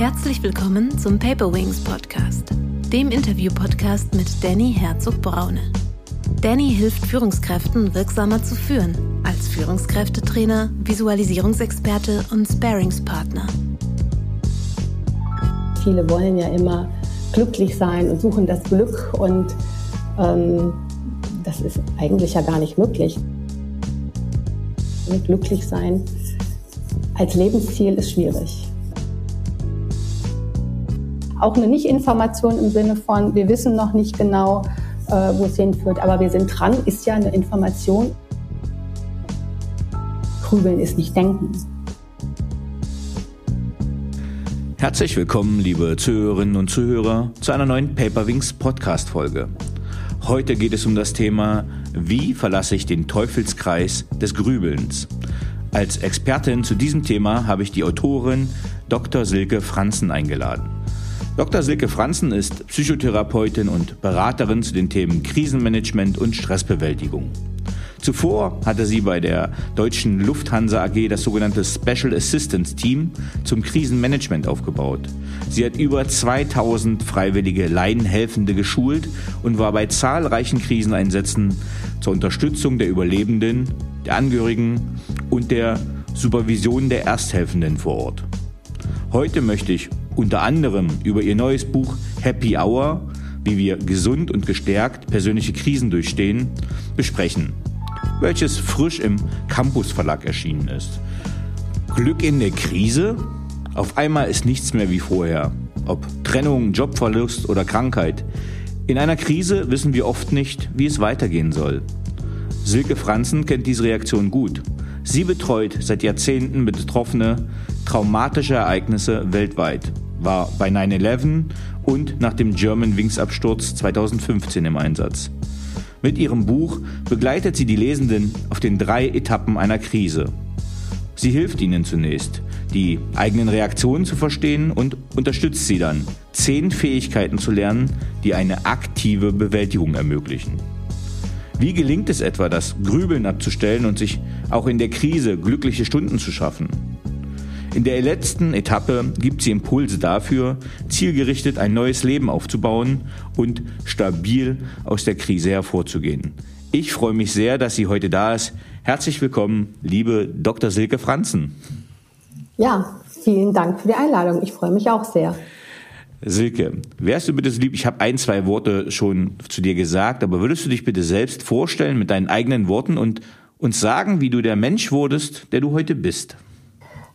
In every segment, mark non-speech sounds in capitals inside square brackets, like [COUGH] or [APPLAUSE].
Herzlich willkommen zum Paper Wings Podcast, dem Interview-Podcast mit Danny Herzog-Braune. Danny hilft Führungskräften wirksamer zu führen, als Führungskräftetrainer, Visualisierungsexperte und Sparingspartner. Viele wollen ja immer glücklich sein und suchen das Glück und ähm, das ist eigentlich ja gar nicht möglich. Glücklich sein als Lebensziel ist schwierig. Auch eine Nicht-Information im Sinne von, wir wissen noch nicht genau, äh, wo es hinführt, aber wir sind dran, ist ja eine Information. Grübeln ist nicht denken. Herzlich willkommen, liebe Zuhörerinnen und Zuhörer, zu einer neuen Paperwings Podcast-Folge. Heute geht es um das Thema, wie verlasse ich den Teufelskreis des Grübelns? Als Expertin zu diesem Thema habe ich die Autorin Dr. Silke Franzen eingeladen. Dr. Silke Franzen ist Psychotherapeutin und Beraterin zu den Themen Krisenmanagement und Stressbewältigung. Zuvor hatte sie bei der deutschen Lufthansa AG das sogenannte Special Assistance Team zum Krisenmanagement aufgebaut. Sie hat über 2000 freiwillige Laienhelfende geschult und war bei zahlreichen Kriseneinsätzen zur Unterstützung der Überlebenden, der Angehörigen und der Supervision der Ersthelfenden vor Ort. Heute möchte ich unter anderem über ihr neues Buch Happy Hour, wie wir gesund und gestärkt persönliche Krisen durchstehen, besprechen, welches frisch im Campus Verlag erschienen ist. Glück in der Krise? Auf einmal ist nichts mehr wie vorher. Ob Trennung, Jobverlust oder Krankheit. In einer Krise wissen wir oft nicht, wie es weitergehen soll. Silke Franzen kennt diese Reaktion gut. Sie betreut seit Jahrzehnten Betroffene traumatischer Ereignisse weltweit war bei 9-11 und nach dem German Wings Absturz 2015 im Einsatz. Mit ihrem Buch begleitet sie die Lesenden auf den drei Etappen einer Krise. Sie hilft ihnen zunächst, die eigenen Reaktionen zu verstehen und unterstützt sie dann, zehn Fähigkeiten zu lernen, die eine aktive Bewältigung ermöglichen. Wie gelingt es etwa, das Grübeln abzustellen und sich auch in der Krise glückliche Stunden zu schaffen? In der letzten Etappe gibt sie Impulse dafür, zielgerichtet ein neues Leben aufzubauen und stabil aus der Krise hervorzugehen. Ich freue mich sehr, dass sie heute da ist. Herzlich willkommen, liebe Dr. Silke Franzen. Ja, vielen Dank für die Einladung. Ich freue mich auch sehr. Silke, wärst du bitte so lieb, ich habe ein, zwei Worte schon zu dir gesagt, aber würdest du dich bitte selbst vorstellen mit deinen eigenen Worten und uns sagen, wie du der Mensch wurdest, der du heute bist?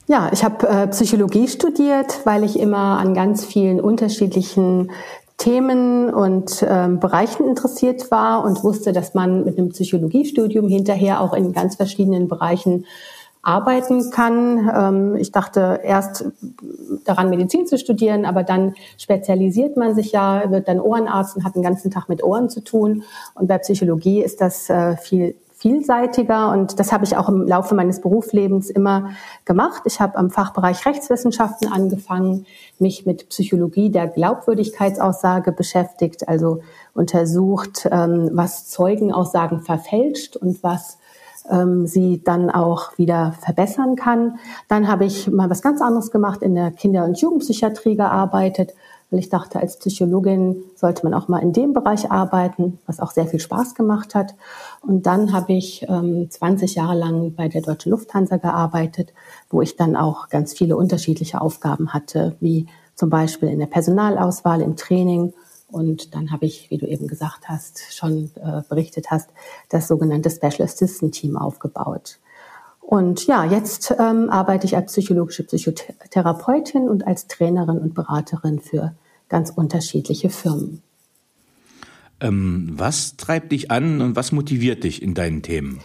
Ja, ich habe äh, Psychologie studiert, weil ich immer an ganz vielen unterschiedlichen Themen und ähm, Bereichen interessiert war und wusste, dass man mit einem Psychologiestudium hinterher auch in ganz verschiedenen Bereichen arbeiten kann. Ähm, ich dachte erst daran, Medizin zu studieren, aber dann spezialisiert man sich ja, wird dann Ohrenarzt und hat den ganzen Tag mit Ohren zu tun. Und bei Psychologie ist das äh, viel vielseitiger und das habe ich auch im Laufe meines Berufslebens immer gemacht. Ich habe am Fachbereich Rechtswissenschaften angefangen, mich mit Psychologie der Glaubwürdigkeitsaussage beschäftigt, also untersucht, ähm, was Zeugenaussagen verfälscht und was ähm, sie dann auch wieder verbessern kann. Dann habe ich mal was ganz anderes gemacht, in der Kinder- und Jugendpsychiatrie gearbeitet weil ich dachte, als Psychologin sollte man auch mal in dem Bereich arbeiten, was auch sehr viel Spaß gemacht hat. Und dann habe ich ähm, 20 Jahre lang bei der Deutschen Lufthansa gearbeitet, wo ich dann auch ganz viele unterschiedliche Aufgaben hatte, wie zum Beispiel in der Personalauswahl, im Training. Und dann habe ich, wie du eben gesagt hast, schon äh, berichtet hast, das sogenannte Special Assistant Team aufgebaut. Und ja, jetzt ähm, arbeite ich als psychologische Psychotherapeutin und als Trainerin und Beraterin für ganz unterschiedliche Firmen. Ähm, was treibt dich an und was motiviert dich in deinen Themen?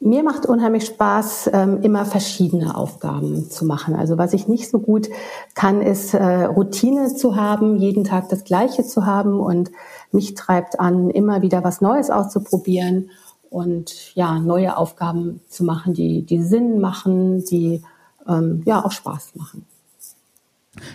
Mir macht unheimlich Spaß, ähm, immer verschiedene Aufgaben zu machen. Also was ich nicht so gut kann, ist äh, Routine zu haben, jeden Tag das Gleiche zu haben. Und mich treibt an, immer wieder was Neues auszuprobieren und ja, neue Aufgaben zu machen, die, die Sinn machen, die ähm, ja auch Spaß machen.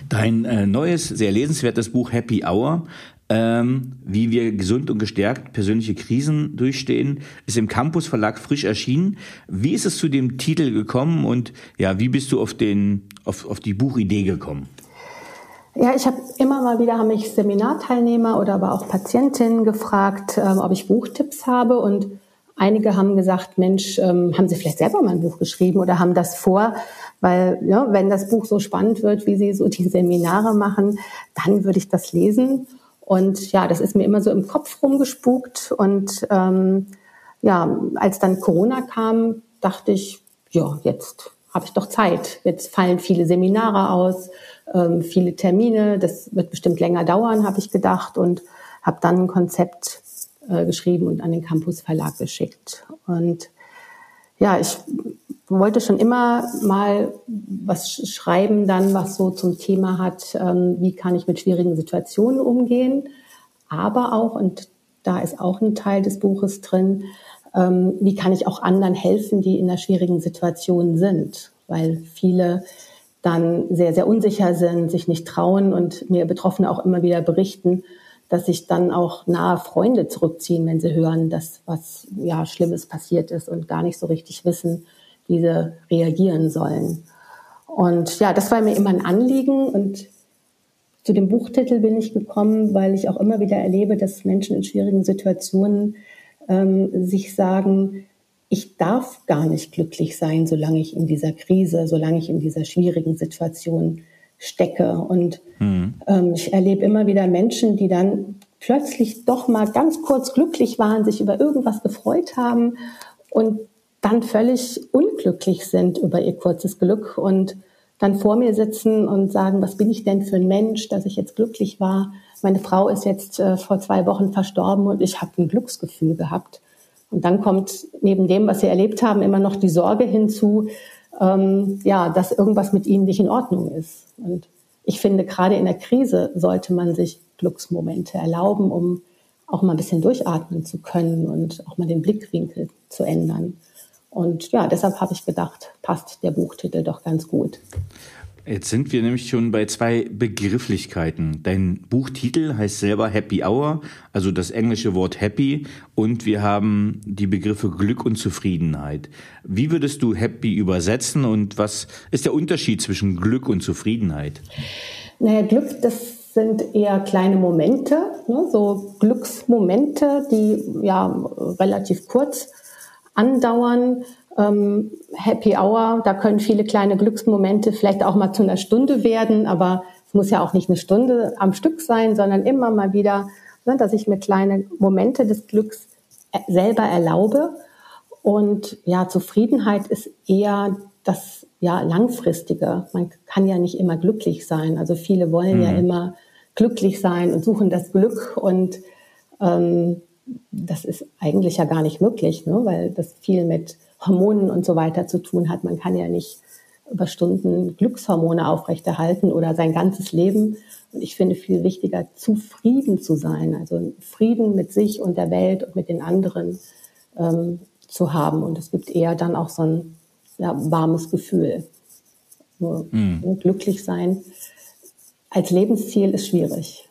Dein äh, neues, sehr lesenswertes Buch Happy Hour, ähm, wie wir gesund und gestärkt persönliche Krisen durchstehen, ist im Campus Verlag frisch erschienen. Wie ist es zu dem Titel gekommen und ja, wie bist du auf den, auf, auf die Buchidee gekommen? Ja, ich habe immer mal wieder, haben mich Seminarteilnehmer oder aber auch Patientinnen gefragt, ähm, ob ich Buchtipps habe und einige haben gesagt, Mensch, ähm, haben Sie vielleicht selber mal ein Buch geschrieben oder haben das vor? Weil ja, wenn das Buch so spannend wird, wie Sie so die Seminare machen, dann würde ich das lesen. Und ja, das ist mir immer so im Kopf rumgespukt. Und ähm, ja, als dann Corona kam, dachte ich, ja, jetzt habe ich doch Zeit. Jetzt fallen viele Seminare aus ähm, viele Termine. Das wird bestimmt länger dauern, habe ich gedacht und habe dann ein Konzept äh, geschrieben und an den Campus Verlag geschickt. Und ja, ich wollte schon immer mal was schreiben, dann was so zum Thema hat, ähm, wie kann ich mit schwierigen Situationen umgehen, aber auch und da ist auch ein Teil des Buches drin, ähm, wie kann ich auch anderen helfen, die in einer schwierigen Situation sind, weil viele dann sehr, sehr unsicher sind, sich nicht trauen und mir Betroffene auch immer wieder berichten, dass sich dann auch nahe Freunde zurückziehen, wenn sie hören, dass was ja Schlimmes passiert ist und gar nicht so richtig wissen, wie sie reagieren sollen. Und ja, das war mir immer ein Anliegen und zu dem Buchtitel bin ich gekommen, weil ich auch immer wieder erlebe, dass Menschen in schwierigen Situationen ähm, sich sagen, ich darf gar nicht glücklich sein, solange ich in dieser Krise, solange ich in dieser schwierigen Situation stecke. Und mhm. ähm, ich erlebe immer wieder Menschen, die dann plötzlich doch mal ganz kurz glücklich waren, sich über irgendwas gefreut haben und dann völlig unglücklich sind über ihr kurzes Glück und dann vor mir sitzen und sagen, was bin ich denn für ein Mensch, dass ich jetzt glücklich war. Meine Frau ist jetzt äh, vor zwei Wochen verstorben und ich habe ein Glücksgefühl gehabt. Und dann kommt neben dem, was sie erlebt haben, immer noch die Sorge hinzu, ähm, ja, dass irgendwas mit ihnen nicht in Ordnung ist. Und ich finde, gerade in der Krise sollte man sich Glücksmomente erlauben, um auch mal ein bisschen durchatmen zu können und auch mal den Blickwinkel zu ändern. Und ja, deshalb habe ich gedacht, passt der Buchtitel doch ganz gut. Jetzt sind wir nämlich schon bei zwei Begrifflichkeiten. Dein Buchtitel heißt selber Happy Hour, also das englische Wort Happy, und wir haben die Begriffe Glück und Zufriedenheit. Wie würdest du Happy übersetzen und was ist der Unterschied zwischen Glück und Zufriedenheit? Naja, Glück, das sind eher kleine Momente, ne? so Glücksmomente, die ja relativ kurz andauern ähm, Happy Hour, da können viele kleine Glücksmomente vielleicht auch mal zu einer Stunde werden, aber es muss ja auch nicht eine Stunde am Stück sein, sondern immer mal wieder, ne, dass ich mir kleine Momente des Glücks äh, selber erlaube. Und ja, Zufriedenheit ist eher das ja langfristige. Man kann ja nicht immer glücklich sein. Also viele wollen mhm. ja immer glücklich sein und suchen das Glück und ähm, das ist eigentlich ja gar nicht möglich, ne? weil das viel mit Hormonen und so weiter zu tun hat. Man kann ja nicht über Stunden Glückshormone aufrechterhalten oder sein ganzes Leben. Und ich finde viel wichtiger, zufrieden zu sein, also Frieden mit sich und der Welt und mit den anderen ähm, zu haben. Und es gibt eher dann auch so ein ja, warmes Gefühl. Nur mhm. glücklich sein als Lebensziel ist schwierig.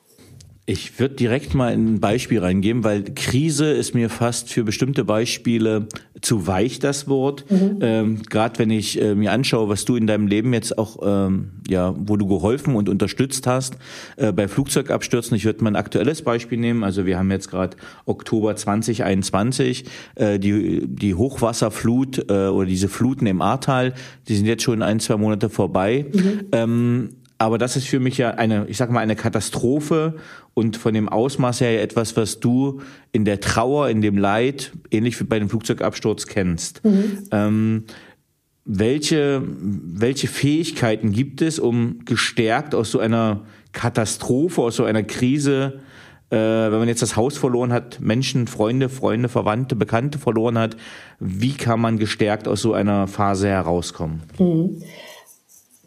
Ich würde direkt mal ein Beispiel reingeben, weil Krise ist mir fast für bestimmte Beispiele zu weich, das Wort. Mhm. Ähm, Gerade wenn ich äh, mir anschaue, was du in deinem Leben jetzt auch, ähm, ja, wo du geholfen und unterstützt hast, äh, bei Flugzeugabstürzen. Ich würde mal ein aktuelles Beispiel nehmen. Also wir haben jetzt gerade Oktober 2021, äh, die, die Hochwasserflut äh, oder diese Fluten im Ahrtal, die sind jetzt schon ein, zwei Monate vorbei. Mhm. Ähm, aber das ist für mich ja eine, ich sag mal, eine Katastrophe und von dem Ausmaß her etwas, was du in der Trauer, in dem Leid, ähnlich wie bei dem Flugzeugabsturz kennst. Mhm. Ähm, welche, welche Fähigkeiten gibt es, um gestärkt aus so einer Katastrophe, aus so einer Krise, äh, wenn man jetzt das Haus verloren hat, Menschen, Freunde, Freunde, Verwandte, Bekannte verloren hat, wie kann man gestärkt aus so einer Phase herauskommen? Mhm.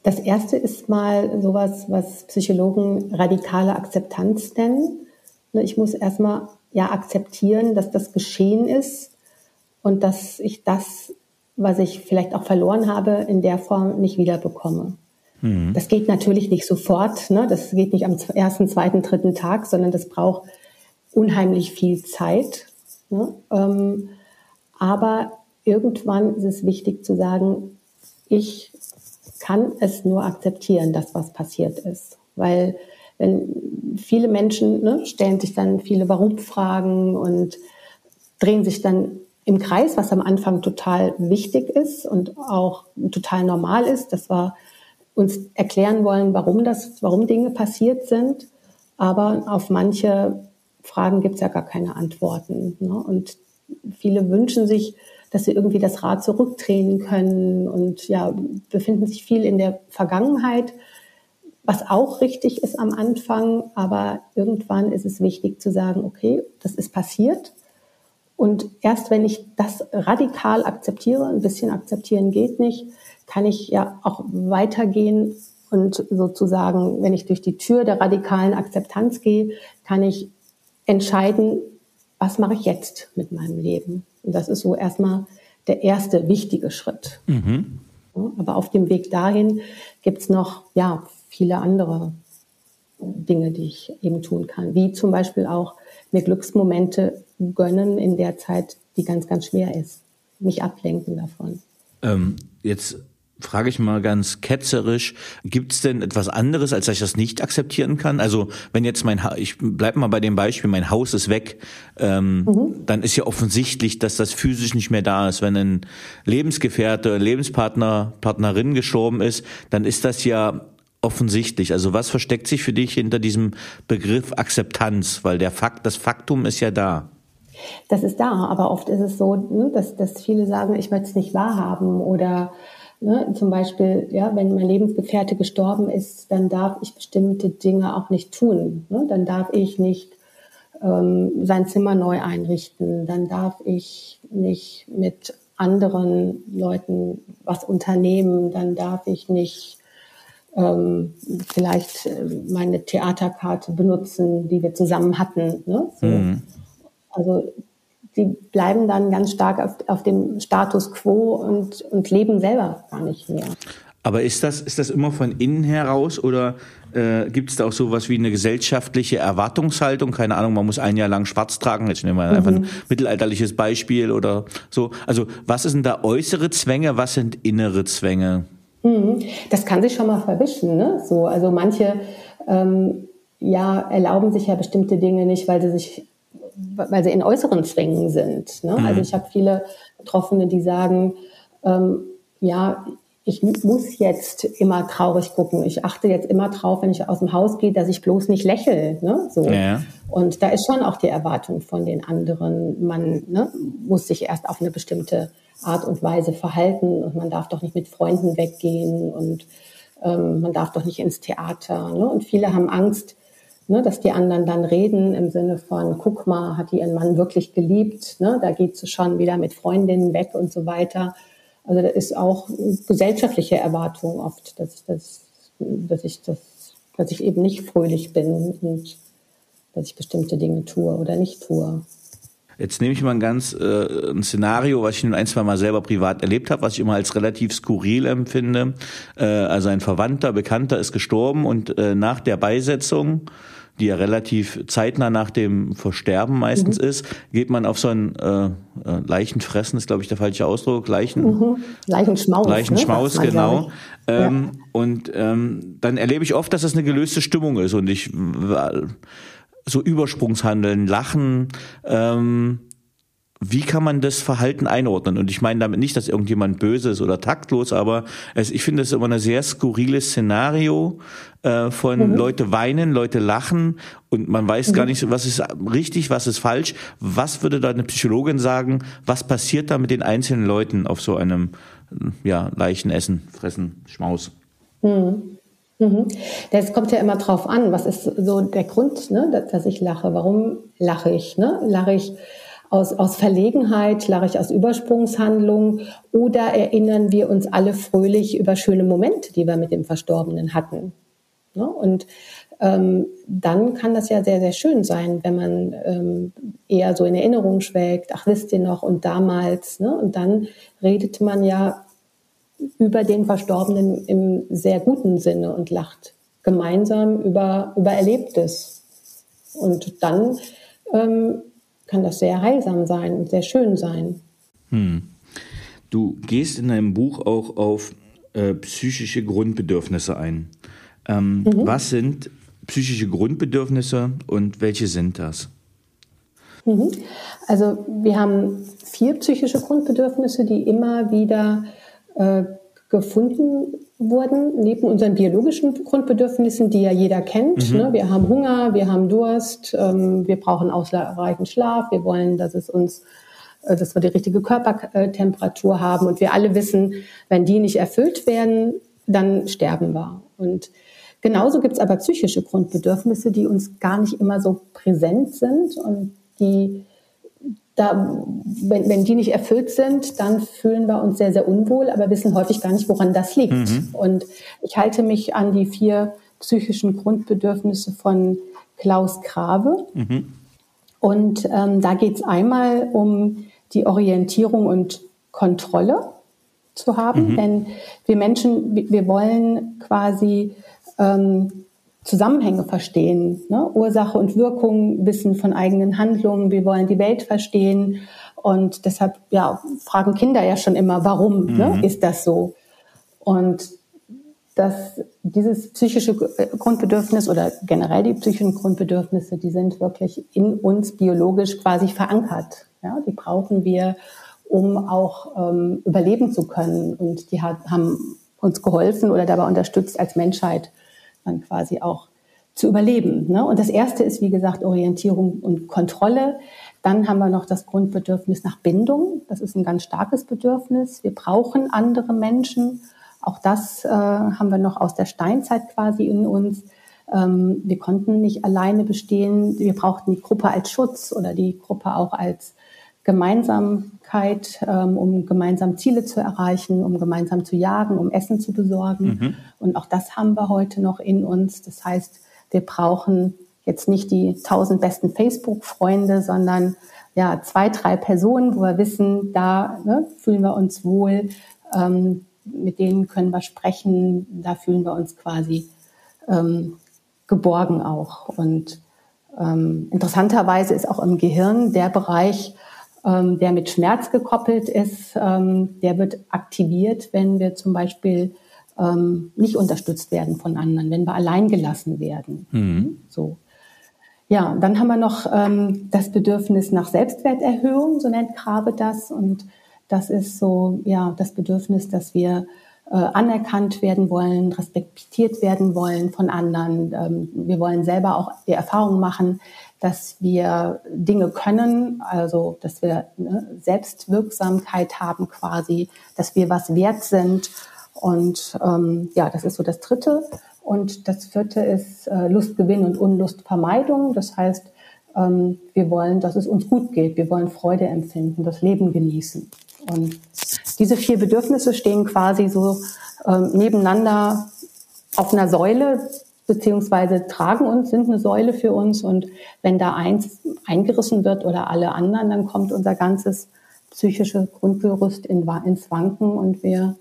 Das erste ist mal sowas, was Psychologen radikale Akzeptanz nennen. Ne, ich muss erstmal ja akzeptieren, dass das geschehen ist und dass ich das, was ich vielleicht auch verloren habe, in der Form nicht wiederbekomme. Mhm. Das geht natürlich nicht sofort. Ne? Das geht nicht am ersten, zweiten, dritten Tag, sondern das braucht unheimlich viel Zeit. Ne? Ähm, aber irgendwann ist es wichtig zu sagen, ich kann es nur akzeptieren, dass was passiert ist. weil wenn viele Menschen ne, stellen sich dann viele Warum-Fragen und drehen sich dann im Kreis, was am Anfang total wichtig ist und auch total normal ist, dass wir uns erklären wollen, warum das, warum Dinge passiert sind. Aber auf manche Fragen gibt es ja gar keine Antworten. Ne? Und viele wünschen sich, dass sie irgendwie das Rad zurückdrehen können. Und ja, befinden sich viel in der Vergangenheit, was auch richtig ist am Anfang. Aber irgendwann ist es wichtig zu sagen, okay, das ist passiert. Und erst wenn ich das radikal akzeptiere, ein bisschen akzeptieren geht nicht, kann ich ja auch weitergehen. Und sozusagen, wenn ich durch die Tür der radikalen Akzeptanz gehe, kann ich entscheiden, was mache ich jetzt mit meinem Leben. Und das ist so erstmal der erste wichtige Schritt. Mhm. Aber auf dem Weg dahin gibt es noch ja, viele andere Dinge, die ich eben tun kann, wie zum Beispiel auch mir Glücksmomente gönnen in der Zeit, die ganz, ganz schwer ist. Mich ablenken davon. Ähm, jetzt frage ich mal ganz ketzerisch, gibt es denn etwas anderes, als dass ich das nicht akzeptieren kann? Also wenn jetzt mein, ha ich bleib mal bei dem Beispiel, mein Haus ist weg, ähm, mhm. dann ist ja offensichtlich, dass das physisch nicht mehr da ist. Wenn ein Lebensgefährte, Lebenspartner, Partnerin gestorben ist, dann ist das ja offensichtlich. Also was versteckt sich für dich hinter diesem Begriff Akzeptanz? Weil der Fakt, das Faktum ist ja da. Das ist da, aber oft ist es so, ne, dass, dass viele sagen, ich möchte es nicht wahrhaben oder ne, zum Beispiel, ja, wenn mein Lebensgefährte gestorben ist, dann darf ich bestimmte Dinge auch nicht tun. Ne? Dann darf ich nicht ähm, sein Zimmer neu einrichten, dann darf ich nicht mit anderen Leuten was unternehmen, dann darf ich nicht ähm, vielleicht äh, meine Theaterkarte benutzen, die wir zusammen hatten. Ne? So. Mhm. Also die bleiben dann ganz stark auf, auf dem Status quo und, und leben selber gar nicht mehr. Aber ist das, ist das immer von innen heraus oder äh, gibt es da auch sowas wie eine gesellschaftliche Erwartungshaltung? Keine Ahnung, man muss ein Jahr lang schwarz tragen. Jetzt nehmen wir mhm. einfach ein mittelalterliches Beispiel oder so. Also was sind da äußere Zwänge, was sind innere Zwänge? Mhm. Das kann sich schon mal verwischen. Ne? So, also manche ähm, ja, erlauben sich ja bestimmte Dinge nicht, weil sie sich, weil sie in äußeren Zwängen sind. Ne? Mhm. Also ich habe viele Betroffene, die sagen, ähm, ja, ich muss jetzt immer traurig gucken. Ich achte jetzt immer drauf, wenn ich aus dem Haus gehe, dass ich bloß nicht lächle. Ne? So. Ja. Und da ist schon auch die Erwartung von den anderen. Man ne, muss sich erst auf eine bestimmte Art und Weise verhalten und man darf doch nicht mit Freunden weggehen und ähm, man darf doch nicht ins Theater. Ne? Und viele haben Angst, ne, dass die anderen dann reden im Sinne von, guck mal, hat die ihren Mann wirklich geliebt? Ne? Da geht sie schon wieder mit Freundinnen weg und so weiter. Also da ist auch gesellschaftliche Erwartung oft, dass ich das, dass ich das, dass ich eben nicht fröhlich bin und dass ich bestimmte Dinge tue oder nicht tue. Jetzt nehme ich mal ein ganz äh, ein Szenario, was ich nun ein, zwei Mal selber privat erlebt habe, was ich immer als relativ skurril empfinde. Äh, also ein Verwandter, Bekannter ist gestorben und äh, nach der Beisetzung die ja relativ zeitnah nach dem Versterben meistens mhm. ist, geht man auf so ein äh, äh Leichenfressen, ist glaube ich der falsche Ausdruck, Leichen, mhm. Leichenschmaus. Leichenschmaus, ne? genau. Ähm, ja. Und ähm, dann erlebe ich oft, dass das eine gelöste Stimmung ist und ich so Übersprungshandeln, Lachen, ähm, wie kann man das Verhalten einordnen? Und ich meine damit nicht, dass irgendjemand böse ist oder taktlos, aber es, ich finde es immer ein sehr skurriles Szenario äh, von mhm. Leute weinen, Leute lachen und man weiß mhm. gar nicht, was ist richtig, was ist falsch. Was würde da eine Psychologin sagen? Was passiert da mit den einzelnen Leuten auf so einem ja, Leichenessen, Fressen, Schmaus? Mhm. Mhm. Das kommt ja immer drauf an, was ist so der Grund, ne, dass ich lache. Warum lache ich? Ne? Lache ich aus, aus Verlegenheit, lache ich aus Übersprungshandlung oder erinnern wir uns alle fröhlich über schöne Momente, die wir mit dem Verstorbenen hatten? Ne? Und ähm, dann kann das ja sehr, sehr schön sein, wenn man ähm, eher so in Erinnerung schwelgt, ach wisst ihr noch und damals, ne? und dann redet man ja über den Verstorbenen im sehr guten Sinne und lacht gemeinsam über, über Erlebtes. Und dann ähm, kann das sehr heilsam sein und sehr schön sein. Hm. Du gehst in deinem Buch auch auf äh, psychische Grundbedürfnisse ein. Ähm, mhm. Was sind psychische Grundbedürfnisse und welche sind das? Mhm. Also wir haben vier psychische Grundbedürfnisse, die immer wieder äh, gefunden wurden, neben unseren biologischen Grundbedürfnissen, die ja jeder kennt. Mhm. Ne? Wir haben Hunger, wir haben Durst, ähm, wir brauchen ausreichend Schlaf, wir wollen, dass es uns äh, dass wir die richtige Körpertemperatur haben und wir alle wissen, wenn die nicht erfüllt werden, dann sterben wir. Und genauso gibt es aber psychische Grundbedürfnisse, die uns gar nicht immer so präsent sind und die da, wenn, wenn die nicht erfüllt sind, dann fühlen wir uns sehr, sehr unwohl, aber wissen häufig gar nicht, woran das liegt. Mhm. Und ich halte mich an die vier psychischen Grundbedürfnisse von Klaus Grave. Mhm. Und ähm, da geht es einmal um die Orientierung und Kontrolle zu haben, mhm. denn wir Menschen, wir wollen quasi ähm, Zusammenhänge verstehen, ne? Ursache und Wirkung wissen von eigenen Handlungen. Wir wollen die Welt verstehen und deshalb ja fragen Kinder ja schon immer, warum ne? mhm. ne? ist das so? Und dass dieses psychische Grundbedürfnis oder generell die psychischen Grundbedürfnisse, die sind wirklich in uns biologisch quasi verankert. Ja, die brauchen wir, um auch ähm, überleben zu können. Und die hat, haben uns geholfen oder dabei unterstützt als Menschheit dann quasi auch zu überleben. Ne? Und das erste ist, wie gesagt, Orientierung und Kontrolle. Dann haben wir noch das Grundbedürfnis nach Bindung. Das ist ein ganz starkes Bedürfnis. Wir brauchen andere Menschen. Auch das äh, haben wir noch aus der Steinzeit quasi in uns. Ähm, wir konnten nicht alleine bestehen. Wir brauchten die Gruppe als Schutz oder die Gruppe auch als Gemeinsamkeit, ähm, um gemeinsam Ziele zu erreichen, um gemeinsam zu jagen, um Essen zu besorgen. Mhm. Und auch das haben wir heute noch in uns. Das heißt, wir brauchen jetzt nicht die tausend besten Facebook-Freunde, sondern ja zwei, drei Personen, wo wir wissen, da ne, fühlen wir uns wohl, ähm, mit denen können wir sprechen, da fühlen wir uns quasi ähm, geborgen auch. Und ähm, interessanterweise ist auch im Gehirn der Bereich, ähm, der mit Schmerz gekoppelt ist, ähm, der wird aktiviert, wenn wir zum Beispiel ähm, nicht unterstützt werden von anderen, wenn wir allein gelassen werden. Mhm. So. Ja, dann haben wir noch ähm, das Bedürfnis nach Selbstwerterhöhung, so nennt Grabe das. Und das ist so, ja, das Bedürfnis, dass wir äh, anerkannt werden wollen, respektiert werden wollen von anderen. Ähm, wir wollen selber auch die Erfahrung machen, dass wir Dinge können, also dass wir ne, Selbstwirksamkeit haben quasi, dass wir was wert sind. Und ähm, ja, das ist so das Dritte. Und das Vierte ist äh, Lustgewinn und Unlustvermeidung. Das heißt, ähm, wir wollen, dass es uns gut geht. Wir wollen Freude empfinden, das Leben genießen. Und diese vier Bedürfnisse stehen quasi so ähm, nebeneinander auf einer Säule, beziehungsweise tragen uns, sind eine Säule für uns. Und wenn da eins eingerissen wird oder alle anderen, dann kommt unser ganzes psychische Grundgerüst in, ins Wanken und wir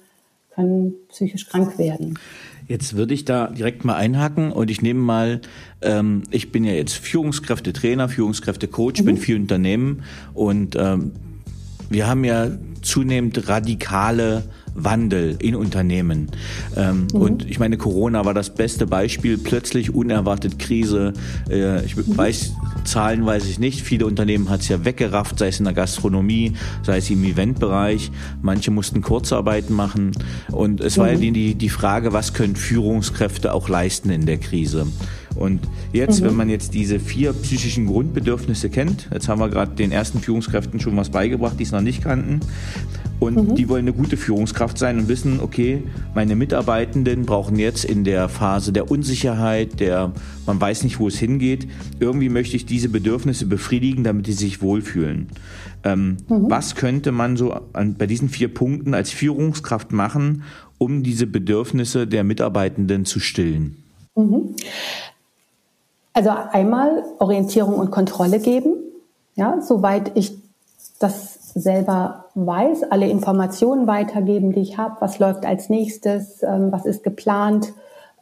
können psychisch krank werden. Jetzt würde ich da direkt mal einhaken und ich nehme mal, ähm, ich bin ja jetzt Führungskräftetrainer, Führungskräftecoach, mhm. bin viel Unternehmen und ähm, wir haben ja zunehmend radikale Wandel in Unternehmen. Ähm, mhm. Und ich meine, Corona war das beste Beispiel. Plötzlich unerwartet Krise. Äh, ich mhm. weiß, Zahlen weiß ich nicht. Viele Unternehmen hat es ja weggerafft, sei es in der Gastronomie, sei es im Eventbereich. Manche mussten Kurzarbeiten machen. Und es mhm. war ja mhm. die, die Frage, was können Führungskräfte auch leisten in der Krise? Und jetzt, mhm. wenn man jetzt diese vier psychischen Grundbedürfnisse kennt, jetzt haben wir gerade den ersten Führungskräften schon was beigebracht, die es noch nicht kannten, und mhm. die wollen eine gute Führungskraft sein und wissen, okay, meine Mitarbeitenden brauchen jetzt in der Phase der Unsicherheit, der man weiß nicht, wo es hingeht, irgendwie möchte ich diese Bedürfnisse befriedigen, damit sie sich wohlfühlen. Ähm, mhm. Was könnte man so an, bei diesen vier Punkten als Führungskraft machen, um diese Bedürfnisse der Mitarbeitenden zu stillen? Mhm. Also einmal Orientierung und Kontrolle geben, ja, soweit ich das selber weiß, alle Informationen weitergeben, die ich habe, was läuft als nächstes, ähm, was ist geplant.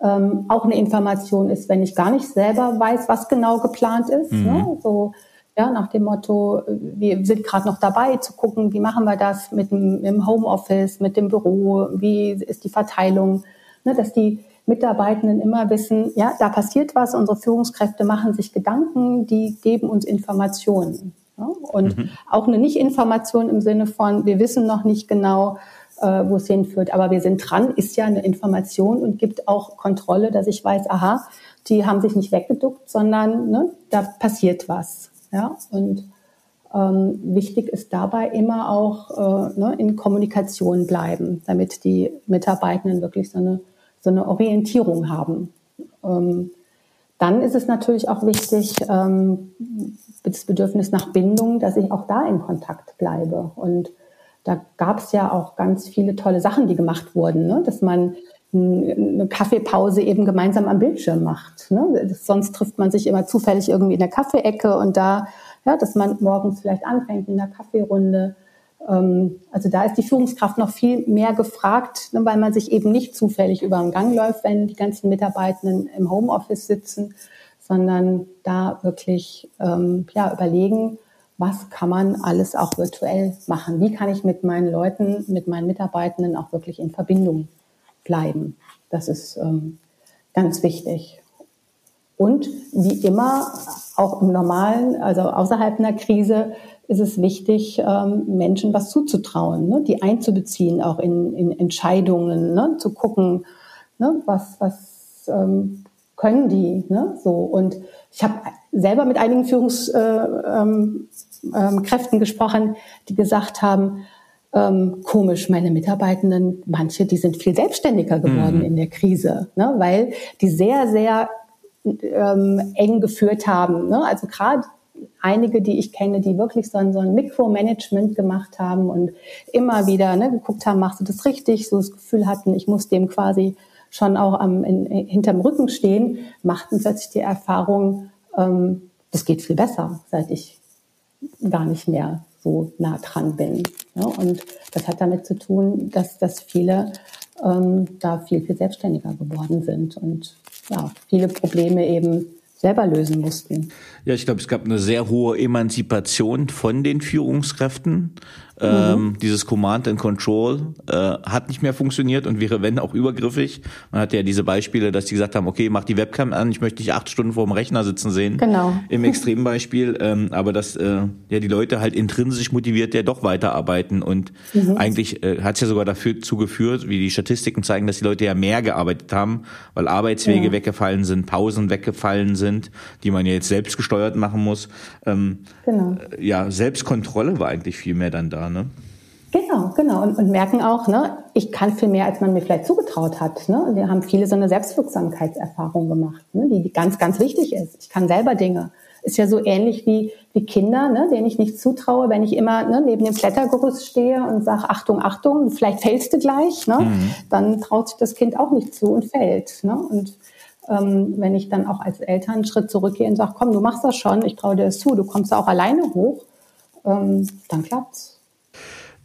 Ähm, auch eine Information ist, wenn ich gar nicht selber weiß, was genau geplant ist. Mhm. Ne? So ja, nach dem Motto, wir sind gerade noch dabei zu gucken, wie machen wir das mit dem im Homeoffice, mit dem Büro, wie ist die Verteilung, ne? dass die Mitarbeitenden immer wissen, ja, da passiert was, unsere Führungskräfte machen sich Gedanken, die geben uns Informationen. Ja? Und mhm. auch eine Nicht-Information im Sinne von, wir wissen noch nicht genau, äh, wo es hinführt, aber wir sind dran, ist ja eine Information und gibt auch Kontrolle, dass ich weiß, aha, die haben sich nicht weggeduckt, sondern ne, da passiert was. Ja? Und ähm, wichtig ist dabei immer auch äh, ne, in Kommunikation bleiben, damit die Mitarbeitenden wirklich so eine, so eine Orientierung haben. Ähm, dann ist es natürlich auch wichtig, ähm, das Bedürfnis nach Bindung, dass ich auch da in Kontakt bleibe. Und da gab es ja auch ganz viele tolle Sachen, die gemacht wurden, ne? dass man eine Kaffeepause eben gemeinsam am Bildschirm macht. Ne? Sonst trifft man sich immer zufällig irgendwie in der Kaffeeecke und da, ja, dass man morgens vielleicht anfängt in der Kaffeerunde. Ähm, also da ist die Führungskraft noch viel mehr gefragt, ne, weil man sich eben nicht zufällig über den Gang läuft, wenn die ganzen Mitarbeitenden im Homeoffice sitzen, sondern da wirklich ähm, ja, überlegen, was kann man alles auch virtuell machen? Wie kann ich mit meinen Leuten, mit meinen Mitarbeitenden auch wirklich in Verbindung bleiben. Das ist ähm, ganz wichtig. Und wie immer, auch im normalen, also außerhalb einer Krise, ist es wichtig, ähm, Menschen was zuzutrauen, ne? die einzubeziehen, auch in, in Entscheidungen, ne? zu gucken, ne? was, was ähm, können die. Ne? So. Und ich habe selber mit einigen Führungskräften äh, ähm, gesprochen, die gesagt haben, komisch, meine Mitarbeitenden, manche, die sind viel selbstständiger geworden mhm. in der Krise, ne, weil die sehr, sehr ähm, eng geführt haben. Ne? Also gerade einige, die ich kenne, die wirklich so ein, so ein Mikromanagement gemacht haben und immer wieder ne, geguckt haben, machst du das richtig, so das Gefühl hatten, ich muss dem quasi schon auch am, in, hinterm Rücken stehen, machten plötzlich die Erfahrung, ähm, das geht viel besser, seit ich gar nicht mehr so nah dran bin. Ja, und das hat damit zu tun, dass, dass viele ähm, da viel, viel selbstständiger geworden sind und ja, viele Probleme eben selber lösen mussten. Ja, ich glaube, es gab eine sehr hohe Emanzipation von den Führungskräften. Ähm, mhm. Dieses Command and Control äh, hat nicht mehr funktioniert und wäre, wenn, auch übergriffig. Man hatte ja diese Beispiele, dass die gesagt haben, okay, mach die Webcam an, ich möchte dich acht Stunden vor dem Rechner sitzen sehen. Genau. Im Extrembeispiel. Ähm, aber dass äh, ja die Leute halt intrinsisch motiviert ja doch weiterarbeiten. Und mhm. eigentlich äh, hat es ja sogar dafür zugeführt, wie die Statistiken zeigen, dass die Leute ja mehr gearbeitet haben, weil Arbeitswege ja. weggefallen sind, Pausen weggefallen sind, die man ja jetzt selbst gesteuert machen muss. Ähm, genau. Äh, ja, Selbstkontrolle war eigentlich viel mehr dann da ne? Genau, genau. Und, und merken auch, ne, ich kann viel mehr, als man mir vielleicht zugetraut hat. Ne? Wir haben viele so eine Selbstwirksamkeitserfahrung gemacht, ne, die, die ganz, ganz wichtig ist. Ich kann selber Dinge. Ist ja so ähnlich wie, wie Kinder, ne, denen ich nicht zutraue, wenn ich immer ne, neben dem Klettergerüst stehe und sage, Achtung, Achtung, vielleicht fällst du gleich, ne? Mhm. dann traut sich das Kind auch nicht zu und fällt. Ne? Und ähm, wenn ich dann auch als Eltern einen Schritt zurückgehe und sage, komm, du machst das schon, ich traue dir das zu, du kommst da auch alleine hoch, ähm, dann klappt's.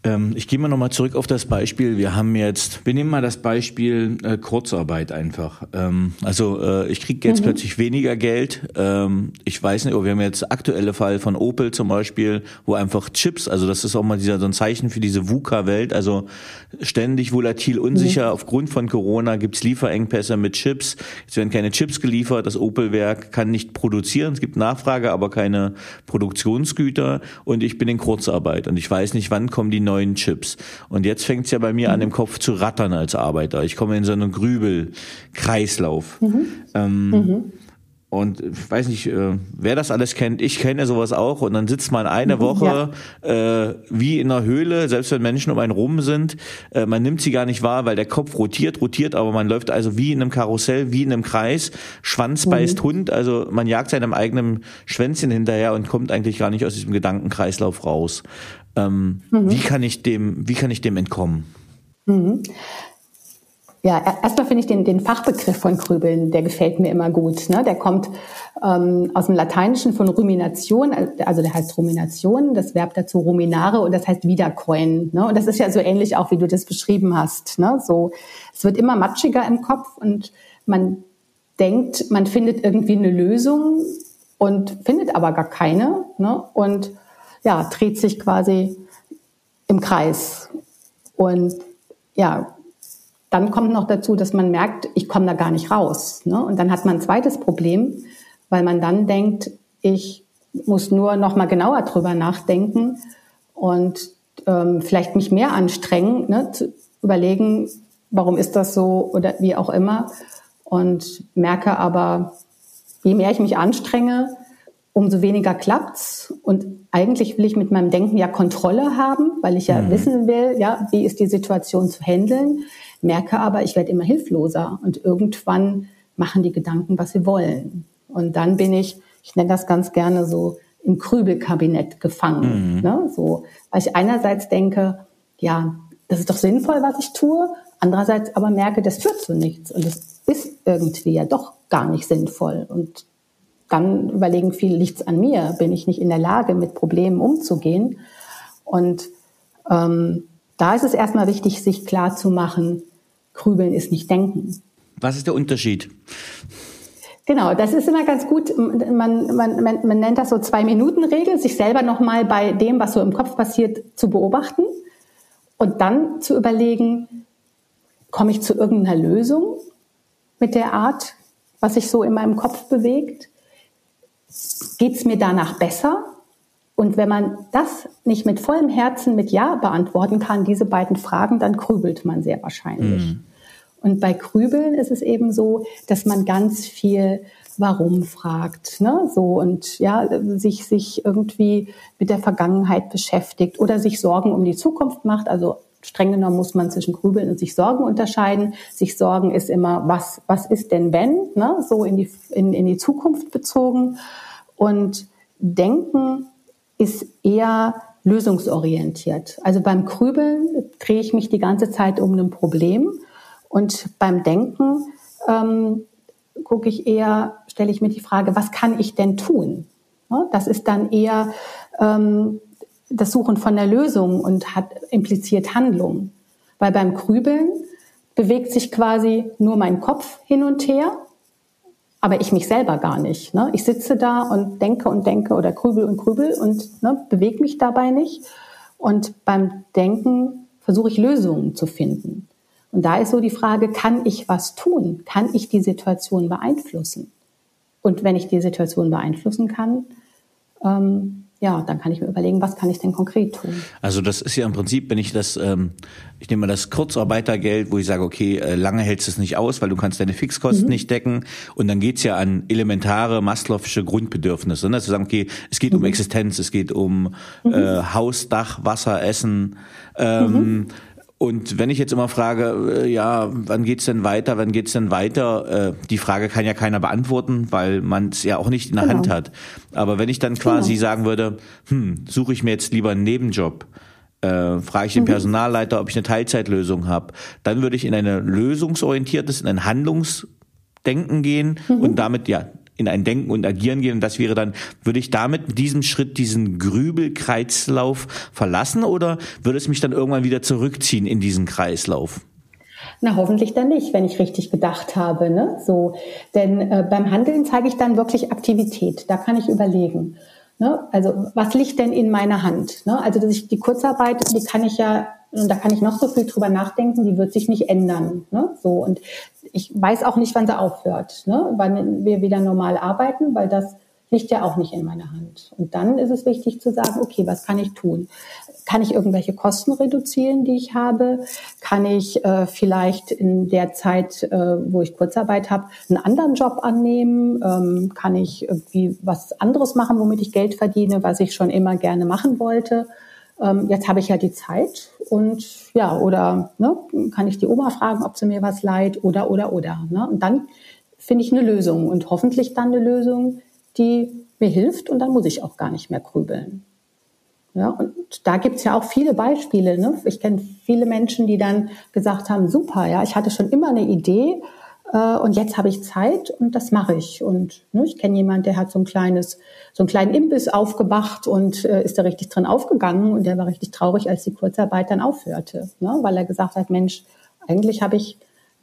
Ähm, ich gehe mal nochmal zurück auf das Beispiel. Wir haben jetzt, wir nehmen mal das Beispiel äh, Kurzarbeit einfach. Ähm, also äh, ich kriege jetzt mhm. plötzlich weniger Geld. Ähm, ich weiß nicht, wir haben jetzt aktuelle Fall von Opel zum Beispiel, wo einfach Chips, also das ist auch mal dieser so ein Zeichen für diese VUCA-Welt, also ständig volatil unsicher. Mhm. Aufgrund von Corona gibt's Lieferengpässe mit Chips. Jetzt werden keine Chips geliefert, das Opel-Werk kann nicht produzieren. Es gibt Nachfrage, aber keine Produktionsgüter und ich bin in Kurzarbeit und ich weiß nicht, wann kommen die neuen Chips. Und jetzt fängt es ja bei mir mhm. an, im Kopf zu rattern als Arbeiter. Ich komme in so einen Grübelkreislauf. Mhm. Ähm, mhm. Und ich weiß nicht, äh, wer das alles kennt. Ich kenne sowas auch. Und dann sitzt man eine mhm, Woche ja. äh, wie in einer Höhle, selbst wenn Menschen um einen rum sind. Äh, man nimmt sie gar nicht wahr, weil der Kopf rotiert, rotiert, aber man läuft also wie in einem Karussell, wie in einem Kreis. Schwanz mhm. beißt Hund. Also man jagt seinem eigenen Schwänzchen hinterher und kommt eigentlich gar nicht aus diesem Gedankenkreislauf raus. Ähm, mhm. Wie kann ich dem, wie kann ich dem entkommen? Mhm. Ja, erstmal finde ich den, den Fachbegriff von Grübeln, der gefällt mir immer gut. Ne? Der kommt ähm, aus dem Lateinischen von Rumination, also der heißt Rumination, das Verb dazu ruminare und das heißt wiedercoin. Ne? Und das ist ja so ähnlich auch, wie du das beschrieben hast. Ne? So, es wird immer matschiger im Kopf und man denkt, man findet irgendwie eine Lösung und findet aber gar keine. Ne? Und ja, dreht sich quasi im Kreis. Und ja, dann kommt noch dazu, dass man merkt, ich komme da gar nicht raus. Ne? Und dann hat man ein zweites Problem, weil man dann denkt, ich muss nur noch mal genauer drüber nachdenken und ähm, vielleicht mich mehr anstrengen, ne? zu überlegen, warum ist das so oder wie auch immer. Und merke aber, je mehr ich mich anstrenge, umso weniger klappt's. Und eigentlich will ich mit meinem Denken ja Kontrolle haben, weil ich ja mhm. wissen will, ja, wie ist die Situation zu handeln. Merke aber, ich werde immer hilfloser und irgendwann machen die Gedanken, was sie wollen. Und dann bin ich, ich nenne das ganz gerne so, im Krübelkabinett gefangen. Mhm. Ne? So, weil ich einerseits denke, ja, das ist doch sinnvoll, was ich tue, andererseits aber merke, das führt zu nichts und es ist irgendwie ja doch gar nicht sinnvoll. Und dann überlegen viele, liegt's an mir? Bin ich nicht in der Lage, mit Problemen umzugehen? Und ähm, da ist es erstmal wichtig, sich klar zu machen, Grübeln ist nicht Denken. Was ist der Unterschied? Genau, das ist immer ganz gut. Man, man, man, man nennt das so Zwei-Minuten-Regel, sich selber nochmal bei dem, was so im Kopf passiert, zu beobachten und dann zu überlegen, komme ich zu irgendeiner Lösung mit der Art, was sich so in meinem Kopf bewegt? Geht es mir danach besser? Und wenn man das nicht mit vollem Herzen mit Ja beantworten kann, diese beiden Fragen, dann grübelt man sehr wahrscheinlich. Mhm. Und bei Grübeln ist es eben so, dass man ganz viel Warum fragt, ne? So und ja, sich sich irgendwie mit der Vergangenheit beschäftigt oder sich Sorgen um die Zukunft macht. Also streng genommen muss man zwischen Grübeln und sich Sorgen unterscheiden. Sich Sorgen ist immer, was was ist denn wenn, ne? So in die in, in die Zukunft bezogen. Und Denken ist eher lösungsorientiert. Also beim Grübeln drehe ich mich die ganze Zeit um ein Problem und beim Denken ähm, gucke ich eher, stelle ich mir die Frage, was kann ich denn tun? Das ist dann eher ähm, das Suchen von der Lösung und hat impliziert Handlung. Weil beim Grübeln bewegt sich quasi nur mein Kopf hin und her, aber ich mich selber gar nicht. Ne? Ich sitze da und denke und denke oder grübel und grübel und ne, bewege mich dabei nicht. Und beim Denken versuche ich Lösungen zu finden. Und da ist so die Frage, kann ich was tun? Kann ich die Situation beeinflussen? Und wenn ich die Situation beeinflussen kann, ähm, ja, dann kann ich mir überlegen, was kann ich denn konkret tun. Also das ist ja im Prinzip, wenn ich das, ähm, ich nehme mal das Kurzarbeitergeld, wo ich sage, okay, äh, lange hältst du es nicht aus, weil du kannst deine Fixkosten mhm. nicht decken. Und dann geht's ja an elementare Maslow'sche Grundbedürfnisse. Ne? Zu sagen, okay, es geht mhm. um Existenz, es geht um mhm. äh, Haus, Dach, Wasser, Essen. Ähm, mhm. Und wenn ich jetzt immer frage, äh, ja, wann geht's denn weiter, wann geht's denn weiter, äh, die Frage kann ja keiner beantworten, weil man es ja auch nicht in der genau. Hand hat. Aber wenn ich dann quasi genau. sagen würde, hm, suche ich mir jetzt lieber einen Nebenjob, äh, frage ich den mhm. Personalleiter, ob ich eine Teilzeitlösung habe, dann würde ich in eine lösungsorientiertes, in ein Handlungsdenken gehen mhm. und damit ja in ein Denken und Agieren gehen. Und das wäre dann, würde ich damit mit diesem Schritt diesen Grübelkreislauf verlassen oder würde es mich dann irgendwann wieder zurückziehen in diesen Kreislauf? Na, hoffentlich dann nicht, wenn ich richtig gedacht habe. Ne? So, denn äh, beim Handeln zeige ich dann wirklich Aktivität. Da kann ich überlegen. Ne? Also was liegt denn in meiner Hand? Ne? Also dass ich die Kurzarbeit, die kann ich ja und da kann ich noch so viel drüber nachdenken, die wird sich nicht ändern. Ne? So und ich weiß auch nicht, wann sie aufhört, ne? wann wir wieder normal arbeiten, weil das liegt ja auch nicht in meiner Hand. Und dann ist es wichtig zu sagen, okay, was kann ich tun? Kann ich irgendwelche Kosten reduzieren, die ich habe? Kann ich äh, vielleicht in der Zeit, äh, wo ich Kurzarbeit habe, einen anderen Job annehmen? Ähm, kann ich irgendwie was anderes machen, womit ich Geld verdiene, was ich schon immer gerne machen wollte? Ähm, jetzt habe ich ja die Zeit und ja, oder ne, kann ich die Oma fragen, ob sie mir was leiht oder, oder, oder. Ne? Und dann finde ich eine Lösung und hoffentlich dann eine Lösung, die mir hilft und dann muss ich auch gar nicht mehr grübeln. Ja, und da gibt's ja auch viele Beispiele. Ne? Ich kenne viele Menschen, die dann gesagt haben, super, ja, ich hatte schon immer eine Idee, und jetzt habe ich Zeit und das mache ich. Und ne, ich kenne jemand, der hat so ein kleines, so einen kleinen Imbiss aufgemacht und äh, ist da richtig drin aufgegangen und der war richtig traurig, als die Kurzarbeit dann aufhörte, ne, weil er gesagt hat, Mensch, eigentlich habe ich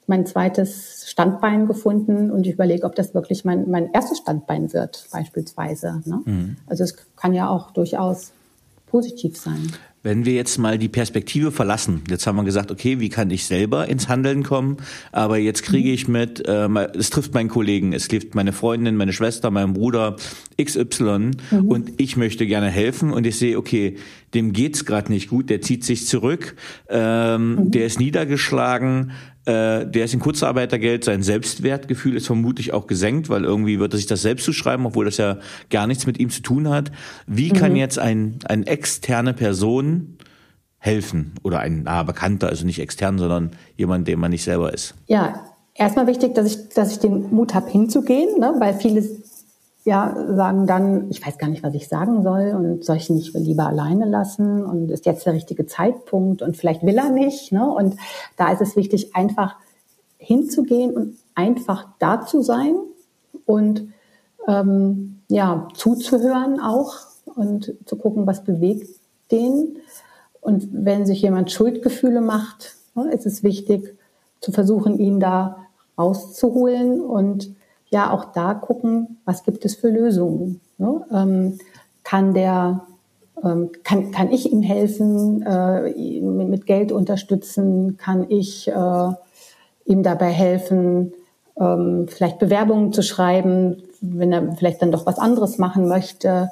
mein zweites Standbein gefunden und ich überlege, ob das wirklich mein, mein erstes Standbein wird, beispielsweise. Ne? Mhm. Also es kann ja auch durchaus positiv sein. Wenn wir jetzt mal die Perspektive verlassen, jetzt haben wir gesagt, okay, wie kann ich selber ins Handeln kommen? Aber jetzt kriege ich mit, äh, es trifft meinen Kollegen, es trifft meine Freundin, meine Schwester, meinen Bruder XY mhm. und ich möchte gerne helfen und ich sehe, okay, dem geht's gerade nicht gut, der zieht sich zurück, ähm, mhm. der ist niedergeschlagen, äh, der ist in Kurzarbeitergeld, sein Selbstwertgefühl ist vermutlich auch gesenkt, weil irgendwie wird er sich das selbst zuschreiben, obwohl das ja gar nichts mit ihm zu tun hat. Wie mhm. kann jetzt ein, ein externe Person helfen oder ein naher Bekannter, also nicht extern, sondern jemand, dem man nicht selber ist? Ja, erstmal wichtig, dass ich, dass ich den Mut habe, hinzugehen, ne? weil viele ja, sagen dann, ich weiß gar nicht, was ich sagen soll und soll ich ihn nicht lieber alleine lassen und ist jetzt der richtige Zeitpunkt und vielleicht will er nicht. Ne? Und da ist es wichtig, einfach hinzugehen und einfach da zu sein und ähm, ja, zuzuhören auch und zu gucken, was bewegt den. Und wenn sich jemand Schuldgefühle macht, ne, ist es wichtig zu versuchen, ihn da rauszuholen und ja auch da gucken, was gibt es für Lösungen. Ne? Ähm, kann der ähm, kann, kann ich ihm helfen, äh, mit Geld unterstützen? Kann ich äh, ihm dabei helfen, ähm, vielleicht Bewerbungen zu schreiben, wenn er vielleicht dann doch was anderes machen möchte?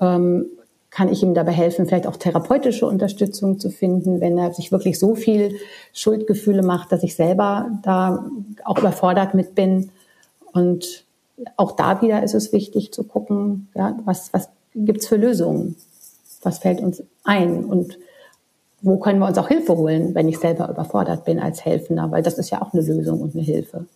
Ähm, kann ich ihm dabei helfen, vielleicht auch therapeutische Unterstützung zu finden, wenn er sich wirklich so viel Schuldgefühle macht, dass ich selber da auch überfordert mit bin? Und auch da wieder ist es wichtig zu gucken, ja, was, was gibt's für Lösungen? Was fällt uns ein? Und wo können wir uns auch Hilfe holen, wenn ich selber überfordert bin als Helfender? Weil das ist ja auch eine Lösung und eine Hilfe.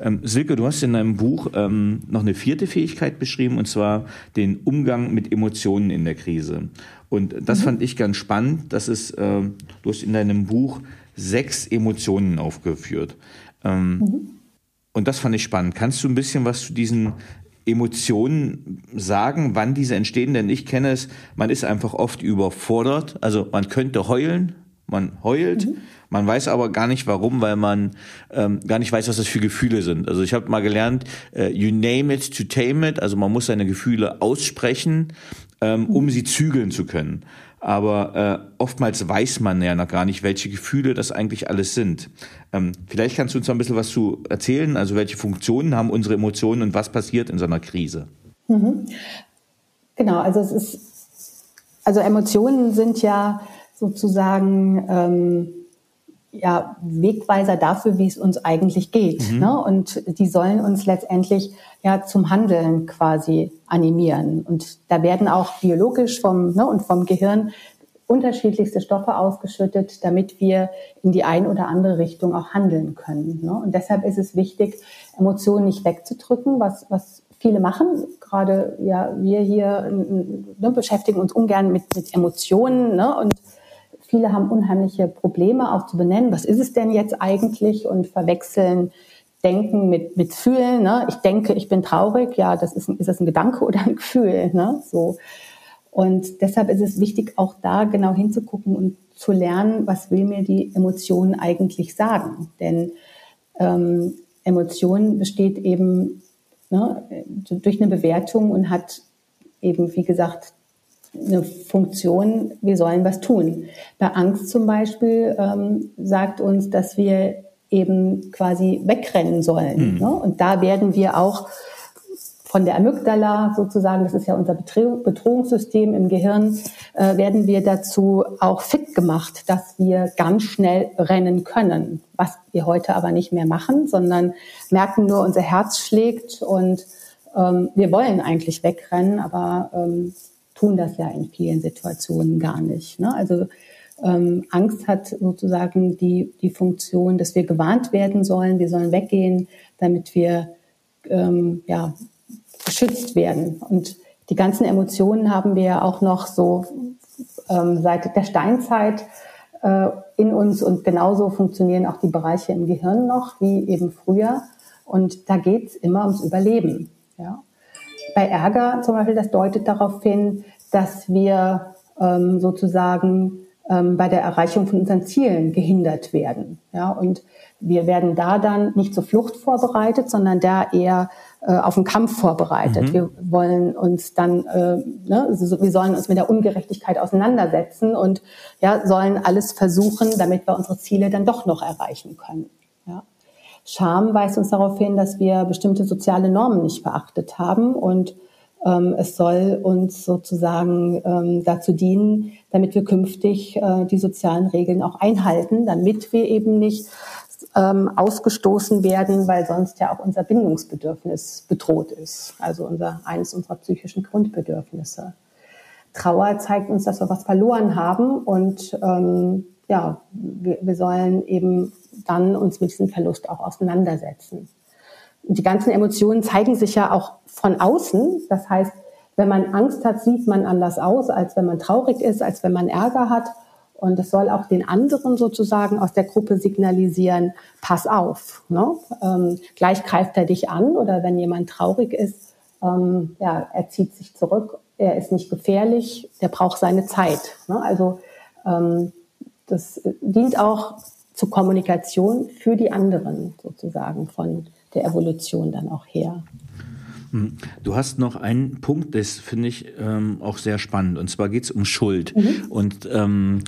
Ähm, Silke, du hast in deinem Buch ähm, noch eine vierte Fähigkeit beschrieben, und zwar den Umgang mit Emotionen in der Krise. Und das mhm. fand ich ganz spannend, dass es, äh, du hast in deinem Buch sechs Emotionen aufgeführt. Ähm, mhm. Und das fand ich spannend. Kannst du ein bisschen was zu diesen Emotionen sagen, wann diese entstehen? Denn ich kenne es, man ist einfach oft überfordert. Also man könnte heulen, man heult, mhm. man weiß aber gar nicht warum, weil man ähm, gar nicht weiß, was das für Gefühle sind. Also ich habe mal gelernt, äh, you name it to tame it, also man muss seine Gefühle aussprechen, ähm, um mhm. sie zügeln zu können aber äh, oftmals weiß man ja noch gar nicht, welche Gefühle das eigentlich alles sind. Ähm, vielleicht kannst du uns noch ein bisschen was zu erzählen, also welche Funktionen haben unsere Emotionen und was passiert in so einer Krise? Mhm. Genau, also es ist, also Emotionen sind ja sozusagen ähm, ja, Wegweiser dafür, wie es uns eigentlich geht. Mhm. Ne? Und die sollen uns letztendlich ja zum Handeln quasi animieren. Und da werden auch biologisch vom ne, und vom Gehirn unterschiedlichste Stoffe ausgeschüttet, damit wir in die eine oder andere Richtung auch handeln können. Ne? Und deshalb ist es wichtig, Emotionen nicht wegzudrücken, was, was viele machen. Gerade ja, wir hier ne, beschäftigen uns ungern mit, mit Emotionen ne? und Viele haben unheimliche Probleme auch zu benennen, was ist es denn jetzt eigentlich und verwechseln Denken mit, mit Fühlen. Ne? Ich denke, ich bin traurig, ja, das ist, ist das ein Gedanke [LAUGHS] oder ein Gefühl? Ne? So. Und deshalb ist es wichtig, auch da genau hinzugucken und zu lernen, was will mir die Emotion eigentlich sagen. Denn ähm, Emotion besteht eben ne, durch eine Bewertung und hat eben, wie gesagt, eine Funktion, wir sollen was tun. Bei Angst zum Beispiel ähm, sagt uns, dass wir eben quasi wegrennen sollen. Mhm. Ne? Und da werden wir auch von der Amygdala sozusagen, das ist ja unser Bedrohungssystem im Gehirn, äh, werden wir dazu auch fit gemacht, dass wir ganz schnell rennen können, was wir heute aber nicht mehr machen, sondern merken nur, unser Herz schlägt und ähm, wir wollen eigentlich wegrennen, aber ähm, tun das ja in vielen Situationen gar nicht. Ne? Also ähm, Angst hat sozusagen die, die Funktion, dass wir gewarnt werden sollen, wir sollen weggehen, damit wir ähm, ja, geschützt werden. Und die ganzen Emotionen haben wir ja auch noch so ähm, seit der Steinzeit äh, in uns und genauso funktionieren auch die Bereiche im Gehirn noch wie eben früher. Und da geht's immer ums Überleben. Ja? Bei Ärger zum Beispiel, das deutet darauf hin, dass wir ähm, sozusagen ähm, bei der Erreichung von unseren Zielen gehindert werden. Ja, und wir werden da dann nicht zur Flucht vorbereitet, sondern da eher äh, auf den Kampf vorbereitet. Mhm. Wir wollen uns dann, äh, ne, also wir sollen uns mit der Ungerechtigkeit auseinandersetzen und ja, sollen alles versuchen, damit wir unsere Ziele dann doch noch erreichen können. Scham weist uns darauf hin, dass wir bestimmte soziale Normen nicht beachtet haben und ähm, es soll uns sozusagen ähm, dazu dienen, damit wir künftig äh, die sozialen Regeln auch einhalten, damit wir eben nicht ähm, ausgestoßen werden, weil sonst ja auch unser Bindungsbedürfnis bedroht ist, also unser eines unserer psychischen Grundbedürfnisse. Trauer zeigt uns, dass wir was verloren haben und ähm, ja, wir, wir sollen eben dann uns mit diesem Verlust auch auseinandersetzen. Die ganzen Emotionen zeigen sich ja auch von außen. Das heißt, wenn man Angst hat, sieht man anders aus, als wenn man traurig ist, als wenn man Ärger hat. Und es soll auch den anderen sozusagen aus der Gruppe signalisieren, pass auf. Ne? Ähm, gleich greift er dich an oder wenn jemand traurig ist, ähm, ja, er zieht sich zurück, er ist nicht gefährlich, der braucht seine Zeit. Ne? Also ähm, das dient auch zur Kommunikation für die anderen sozusagen von der Evolution dann auch her. Hm. Du hast noch einen Punkt, das finde ich ähm, auch sehr spannend. Und zwar geht es um Schuld. Mhm. Und ähm,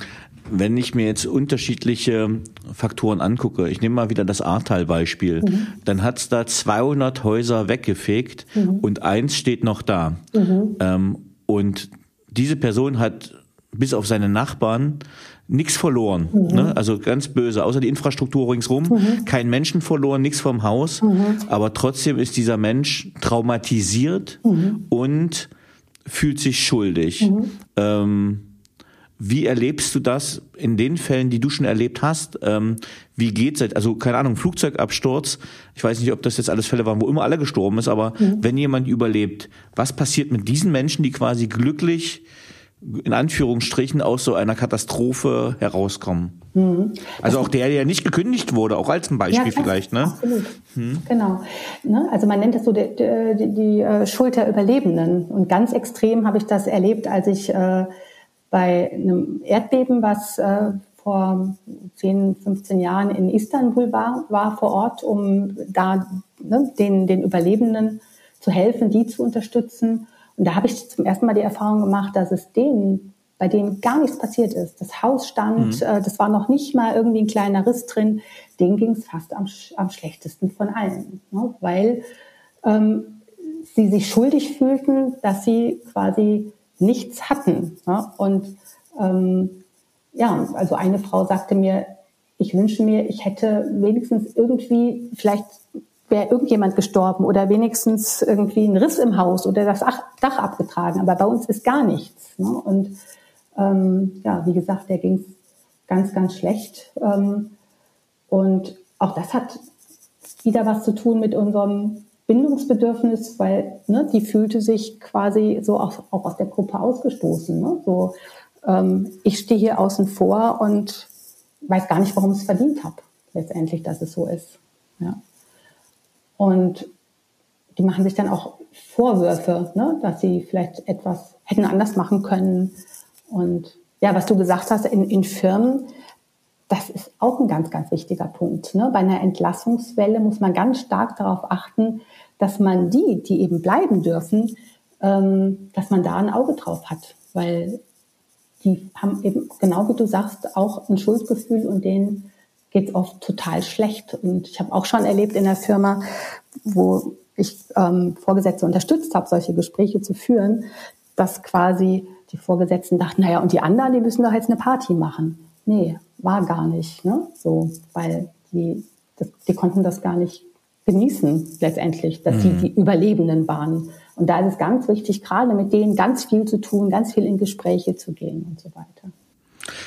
wenn ich mir jetzt unterschiedliche Faktoren angucke, ich nehme mal wieder das Ahrtal-Beispiel, mhm. dann hat es da 200 Häuser weggefegt mhm. und eins steht noch da. Mhm. Ähm, und diese Person hat bis auf seine Nachbarn nichts verloren. Mhm. Ne? Also ganz böse, außer die Infrastruktur ringsrum, mhm. kein Menschen verloren, nichts vom Haus. Mhm. Aber trotzdem ist dieser Mensch traumatisiert mhm. und fühlt sich schuldig. Mhm. Ähm, wie erlebst du das in den Fällen, die du schon erlebt hast? Ähm, wie geht's? Also keine Ahnung, Flugzeugabsturz. Ich weiß nicht, ob das jetzt alles Fälle waren, wo immer alle gestorben ist, aber mhm. wenn jemand überlebt, was passiert mit diesen Menschen, die quasi glücklich in Anführungsstrichen aus so einer Katastrophe herauskommen. Mhm. Also auch der, der nicht gekündigt wurde, auch als ein Beispiel ja, vielleicht, ne? Absolut. Hm. Genau. Ne? Also man nennt das so die, die, die äh, Schuld der Überlebenden. Und ganz extrem habe ich das erlebt, als ich äh, bei einem Erdbeben, was äh, vor 10, 15 Jahren in Istanbul war, war vor Ort, um da ne, den, den Überlebenden zu helfen, die zu unterstützen. Und da habe ich zum ersten Mal die Erfahrung gemacht, dass es denen, bei denen gar nichts passiert ist. Das Haus stand, mhm. äh, das war noch nicht mal irgendwie ein kleiner Riss drin. Denen ging es fast am, am schlechtesten von allen, ne? weil ähm, sie sich schuldig fühlten, dass sie quasi nichts hatten. Ne? Und ähm, ja, also eine Frau sagte mir, ich wünsche mir, ich hätte wenigstens irgendwie vielleicht wäre irgendjemand gestorben oder wenigstens irgendwie ein Riss im Haus oder das Dach abgetragen. Aber bei uns ist gar nichts. Ne? Und ähm, ja, wie gesagt, der ging ganz, ganz schlecht. Ähm, und auch das hat wieder was zu tun mit unserem Bindungsbedürfnis, weil ne, die fühlte sich quasi so auch, auch aus der Gruppe ausgestoßen. Ne? So, ähm, ich stehe hier außen vor und weiß gar nicht, warum ich es verdient habe, letztendlich, dass es so ist. Ja. Und die machen sich dann auch Vorwürfe, ne, dass sie vielleicht etwas hätten anders machen können. Und ja, was du gesagt hast, in, in Firmen, das ist auch ein ganz, ganz wichtiger Punkt. Ne? Bei einer Entlassungswelle muss man ganz stark darauf achten, dass man die, die eben bleiben dürfen, ähm, dass man da ein Auge drauf hat. Weil die haben eben, genau wie du sagst, auch ein Schuldgefühl und denen geht es oft total schlecht. Und ich habe auch schon erlebt in der Firma, wo ich ähm, Vorgesetzte unterstützt habe, solche Gespräche zu führen, dass quasi die Vorgesetzten dachten, naja, und die anderen, die müssen doch jetzt eine Party machen. Nee, war gar nicht. Ne? So, weil die, das, die konnten das gar nicht genießen letztendlich, dass mhm. sie die Überlebenden waren. Und da ist es ganz wichtig, gerade mit denen ganz viel zu tun, ganz viel in Gespräche zu gehen und so weiter.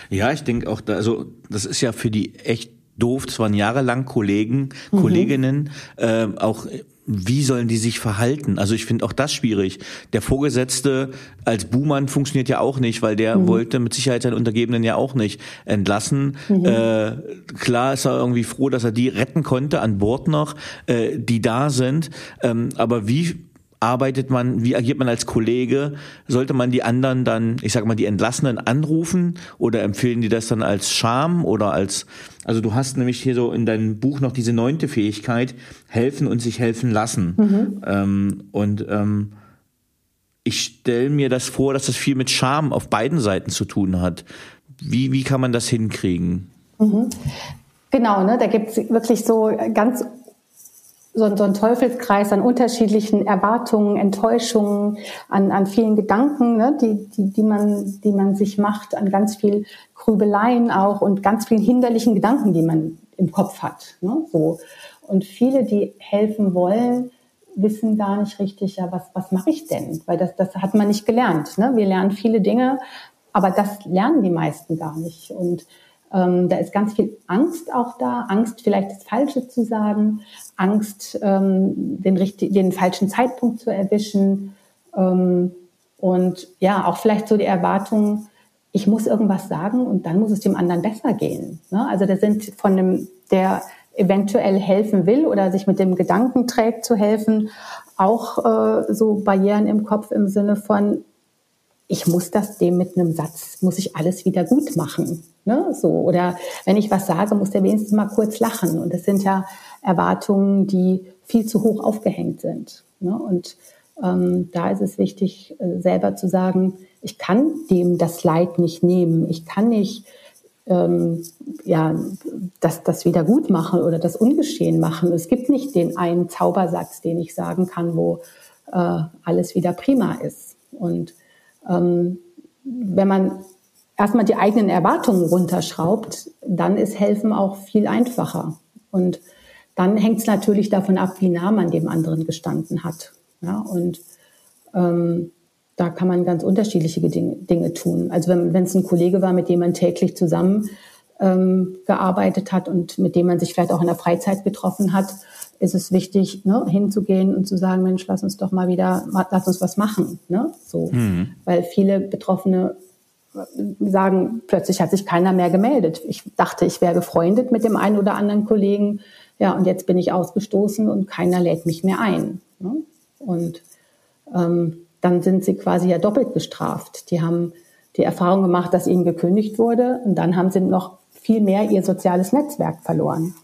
Ja, ich denke auch, da, also das ist ja für die echt doof. Das waren jahrelang Kollegen, mhm. Kolleginnen, äh, auch wie sollen die sich verhalten? Also ich finde auch das schwierig. Der Vorgesetzte als Buhmann funktioniert ja auch nicht, weil der mhm. wollte mit Sicherheit seinen Untergebenen ja auch nicht entlassen. Mhm. Äh, klar ist er irgendwie froh, dass er die retten konnte an Bord noch, äh, die da sind. Ähm, aber wie arbeitet man, wie agiert man als Kollege? Sollte man die anderen dann, ich sage mal, die Entlassenen anrufen oder empfehlen die das dann als Scham oder als, also du hast nämlich hier so in deinem Buch noch diese neunte Fähigkeit, helfen und sich helfen lassen. Mhm. Ähm, und ähm, ich stelle mir das vor, dass das viel mit Scham auf beiden Seiten zu tun hat. Wie, wie kann man das hinkriegen? Mhm. Genau, ne, da gibt es wirklich so ganz so, so ein Teufelskreis an unterschiedlichen Erwartungen, Enttäuschungen, an, an vielen Gedanken, ne, die, die, die, man, die man sich macht, an ganz viel Grübeleien auch und ganz vielen hinderlichen Gedanken, die man im Kopf hat. Ne, so. Und viele, die helfen wollen, wissen gar nicht richtig, ja, was, was mache ich denn? Weil das, das hat man nicht gelernt. Ne? Wir lernen viele Dinge, aber das lernen die meisten gar nicht. Und ähm, da ist ganz viel Angst auch da, Angst vielleicht das Falsche zu sagen, Angst ähm, den, richtig, den falschen Zeitpunkt zu erwischen ähm, und ja, auch vielleicht so die Erwartung, ich muss irgendwas sagen und dann muss es dem anderen besser gehen. Ne? Also da sind von dem, der eventuell helfen will oder sich mit dem Gedanken trägt zu helfen, auch äh, so Barrieren im Kopf im Sinne von, ich muss das dem mit einem Satz, muss ich alles wieder gut machen. Ne? So, oder wenn ich was sage, muss der wenigstens mal kurz lachen. Und das sind ja Erwartungen, die viel zu hoch aufgehängt sind. Ne? Und ähm, da ist es wichtig, äh, selber zu sagen, ich kann dem das Leid nicht nehmen. Ich kann nicht ähm, ja, das, das wieder gut machen oder das ungeschehen machen. Es gibt nicht den einen Zaubersatz, den ich sagen kann, wo äh, alles wieder prima ist. Und ähm, wenn man erstmal die eigenen Erwartungen runterschraubt, dann ist Helfen auch viel einfacher. Und dann hängt es natürlich davon ab, wie nah man dem anderen gestanden hat. Ja, und ähm, da kann man ganz unterschiedliche Dinge, Dinge tun. Also wenn es ein Kollege war, mit dem man täglich zusammen ähm, gearbeitet hat und mit dem man sich vielleicht auch in der Freizeit getroffen hat, ist es wichtig, ne, hinzugehen und zu sagen, Mensch, lass uns doch mal wieder, lass uns was machen. Ne? So. Mhm. Weil viele Betroffene sagen, plötzlich hat sich keiner mehr gemeldet. Ich dachte, ich wäre befreundet mit dem einen oder anderen Kollegen. Ja, und jetzt bin ich ausgestoßen und keiner lädt mich mehr ein. Ne? Und ähm, dann sind sie quasi ja doppelt gestraft. Die haben die Erfahrung gemacht, dass ihnen gekündigt wurde und dann haben sie noch viel mehr ihr soziales Netzwerk verloren.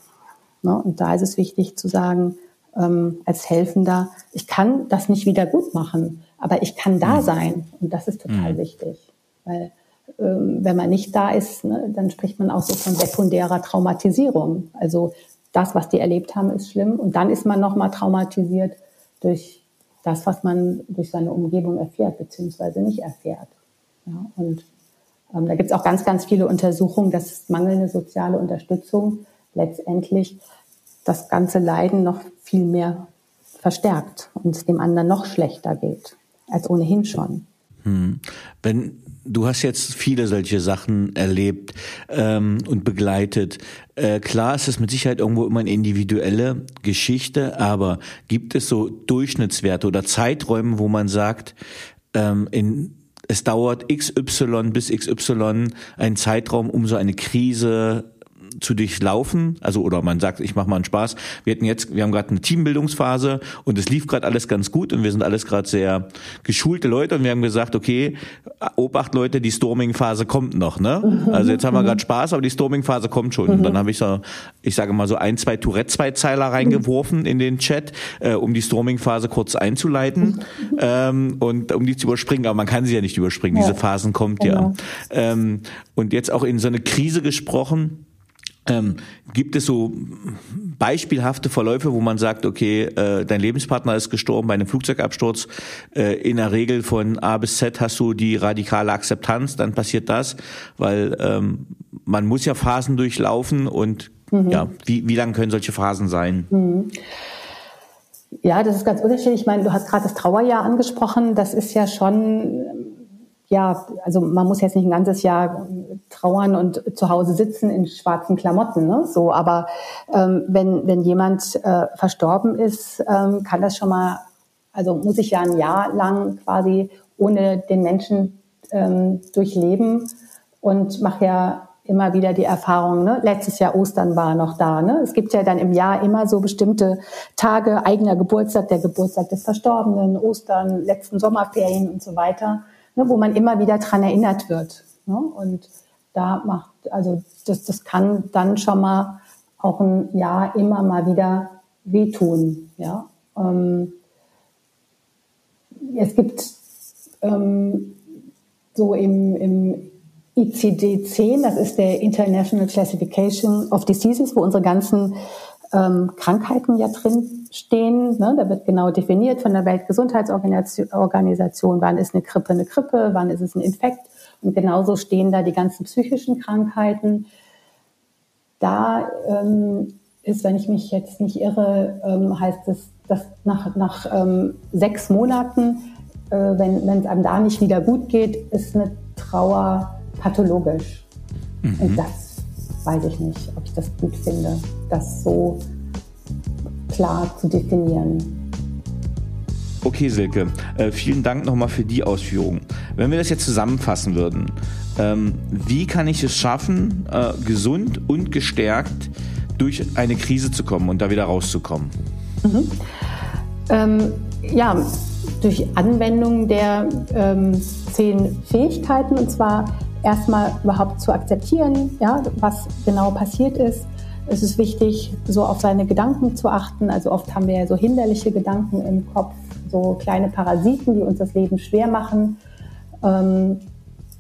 Ne? Und da ist es wichtig zu sagen, ähm, als Helfender, ich kann das nicht wieder gut machen, aber ich kann da mhm. sein. Und das ist total mhm. wichtig. Weil ähm, wenn man nicht da ist, ne, dann spricht man auch so von sekundärer Traumatisierung. Also das, was die erlebt haben, ist schlimm. Und dann ist man nochmal traumatisiert durch das, was man durch seine Umgebung erfährt, beziehungsweise nicht erfährt. Ja, und ähm, da gibt es auch ganz, ganz viele Untersuchungen, dass mangelnde soziale Unterstützung letztendlich das ganze Leiden noch viel mehr verstärkt und es dem anderen noch schlechter geht als ohnehin schon. Hm. Du hast jetzt viele solche Sachen erlebt ähm, und begleitet. Äh, klar ist es mit Sicherheit irgendwo immer eine individuelle Geschichte, aber gibt es so Durchschnittswerte oder Zeiträume, wo man sagt, ähm, in es dauert XY bis XY ein Zeitraum, um so eine Krise zu durchlaufen, also oder man sagt, ich mache mal einen Spaß. Wir hatten jetzt, wir haben gerade eine Teambildungsphase und es lief gerade alles ganz gut und wir sind alles gerade sehr geschulte Leute und wir haben gesagt, okay, Obacht Leute, die Storming-Phase kommt noch, ne? Mhm. Also jetzt haben wir gerade Spaß, aber die Storming-Phase kommt schon. Und mhm. dann habe ich so, ich sage mal so ein, zwei Tourette-Zweizeiler reingeworfen in den Chat, äh, um die Storming-Phase kurz einzuleiten ähm, und um die zu überspringen. Aber man kann sie ja nicht überspringen. Diese Phasen kommt genau. ja. Ähm, und jetzt auch in so eine Krise gesprochen ähm, gibt es so beispielhafte Verläufe, wo man sagt, okay, äh, dein Lebenspartner ist gestorben bei einem Flugzeugabsturz. Äh, in der Regel von A bis Z hast du die radikale Akzeptanz, dann passiert das, weil ähm, man muss ja Phasen durchlaufen und mhm. ja, wie, wie lang können solche Phasen sein? Mhm. Ja, das ist ganz unterschiedlich. Ich meine, du hast gerade das Trauerjahr angesprochen. Das ist ja schon ja, also man muss jetzt nicht ein ganzes Jahr trauern und zu Hause sitzen in schwarzen Klamotten, ne? So, aber ähm, wenn wenn jemand äh, verstorben ist, ähm, kann das schon mal, also muss ich ja ein Jahr lang quasi ohne den Menschen ähm, durchleben und mache ja immer wieder die Erfahrung, ne? letztes Jahr Ostern war noch da. Ne? Es gibt ja dann im Jahr immer so bestimmte Tage, eigener Geburtstag, der Geburtstag des Verstorbenen, Ostern, letzten Sommerferien und so weiter, ne? wo man immer wieder dran erinnert wird. Ne? Und da macht, also das, das kann dann schon mal auch ein Jahr immer mal wieder wehtun. Ja? Ähm, es gibt ähm, so im, im ICD-10, das ist der International Classification of Diseases, wo unsere ganzen ähm, Krankheiten ja drin stehen. Ne? Da wird genau definiert von der Weltgesundheitsorganisation, wann ist eine Grippe eine Grippe, wann ist es ein Infekt. Und genauso stehen da die ganzen psychischen Krankheiten. Da ähm, ist, wenn ich mich jetzt nicht irre, ähm, heißt es, dass nach, nach ähm, sechs Monaten, äh, wenn es einem da nicht wieder gut geht, ist eine Trauer pathologisch. Mhm. Und das weiß ich nicht, ob ich das gut finde, das so klar zu definieren. Okay, Silke, äh, vielen Dank nochmal für die Ausführungen. Wenn wir das jetzt zusammenfassen würden, ähm, wie kann ich es schaffen, äh, gesund und gestärkt durch eine Krise zu kommen und da wieder rauszukommen? Mhm. Ähm, ja, durch Anwendung der ähm, zehn Fähigkeiten und zwar erstmal überhaupt zu akzeptieren, ja, was genau passiert ist. Es ist wichtig, so auf seine Gedanken zu achten. Also oft haben wir ja so hinderliche Gedanken im Kopf, so kleine Parasiten, die uns das Leben schwer machen. Ähm,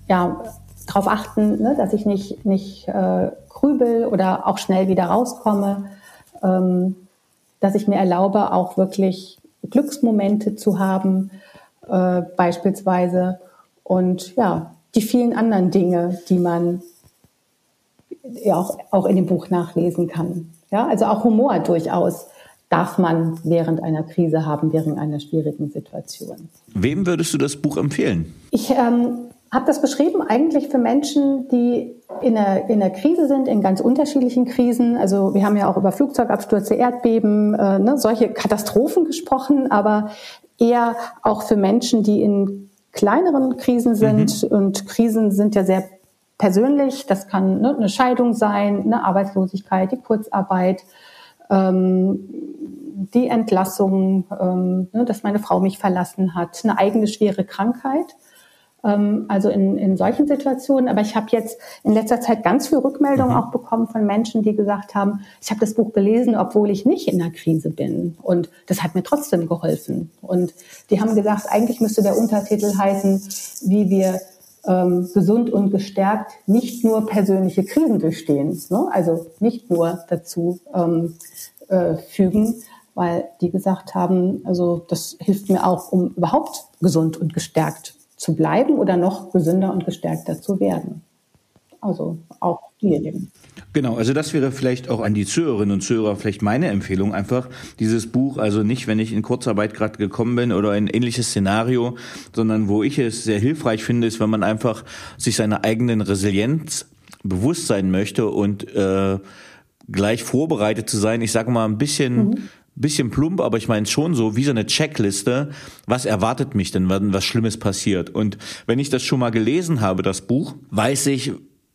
ja, darauf achten, ne, dass ich nicht, nicht äh, grübel oder auch schnell wieder rauskomme, ähm, dass ich mir erlaube, auch wirklich Glücksmomente zu haben, äh, beispielsweise. Und ja, die vielen anderen Dinge, die man ja auch, auch in dem Buch nachlesen kann. Ja, also auch Humor durchaus darf man während einer Krise haben, während einer schwierigen Situation. Wem würdest du das Buch empfehlen? Ich ähm, habe das beschrieben eigentlich für Menschen, die in der, in der Krise sind, in ganz unterschiedlichen Krisen. Also wir haben ja auch über Flugzeugabstürze, Erdbeben, äh, ne, solche Katastrophen gesprochen, aber eher auch für Menschen, die in kleineren Krisen sind. Mhm. Und Krisen sind ja sehr persönlich. Das kann ne, eine Scheidung sein, eine Arbeitslosigkeit, die Kurzarbeit, ähm, die Entlassung, ähm, ne, dass meine Frau mich verlassen hat, eine eigene schwere Krankheit. Ähm, also in, in solchen Situationen. Aber ich habe jetzt in letzter Zeit ganz viel Rückmeldungen mhm. auch bekommen von Menschen, die gesagt haben, ich habe das Buch gelesen, obwohl ich nicht in der Krise bin. Und das hat mir trotzdem geholfen. Und die haben gesagt, eigentlich müsste der Untertitel heißen, wie wir ähm, gesund und gestärkt nicht nur persönliche Krisen durchstehen, ne? also nicht nur dazu ähm, äh, fügen, weil die gesagt haben, also das hilft mir auch, um überhaupt gesund und gestärkt zu bleiben oder noch gesünder und gestärkter zu werden. Also auch diejenigen. Genau, also das wäre vielleicht auch an die Zuhörerinnen und Zuhörer vielleicht meine Empfehlung, einfach dieses Buch, also nicht, wenn ich in Kurzarbeit gerade gekommen bin oder ein ähnliches Szenario, sondern wo ich es sehr hilfreich finde, ist, wenn man einfach sich seiner eigenen Resilienz bewusst sein möchte und äh, gleich vorbereitet zu sein. Ich sage mal ein bisschen mhm bisschen plump, aber ich meine schon so wie so eine Checkliste, was erwartet mich denn, wenn was Schlimmes passiert. Und wenn ich das schon mal gelesen habe, das Buch, weiß ich,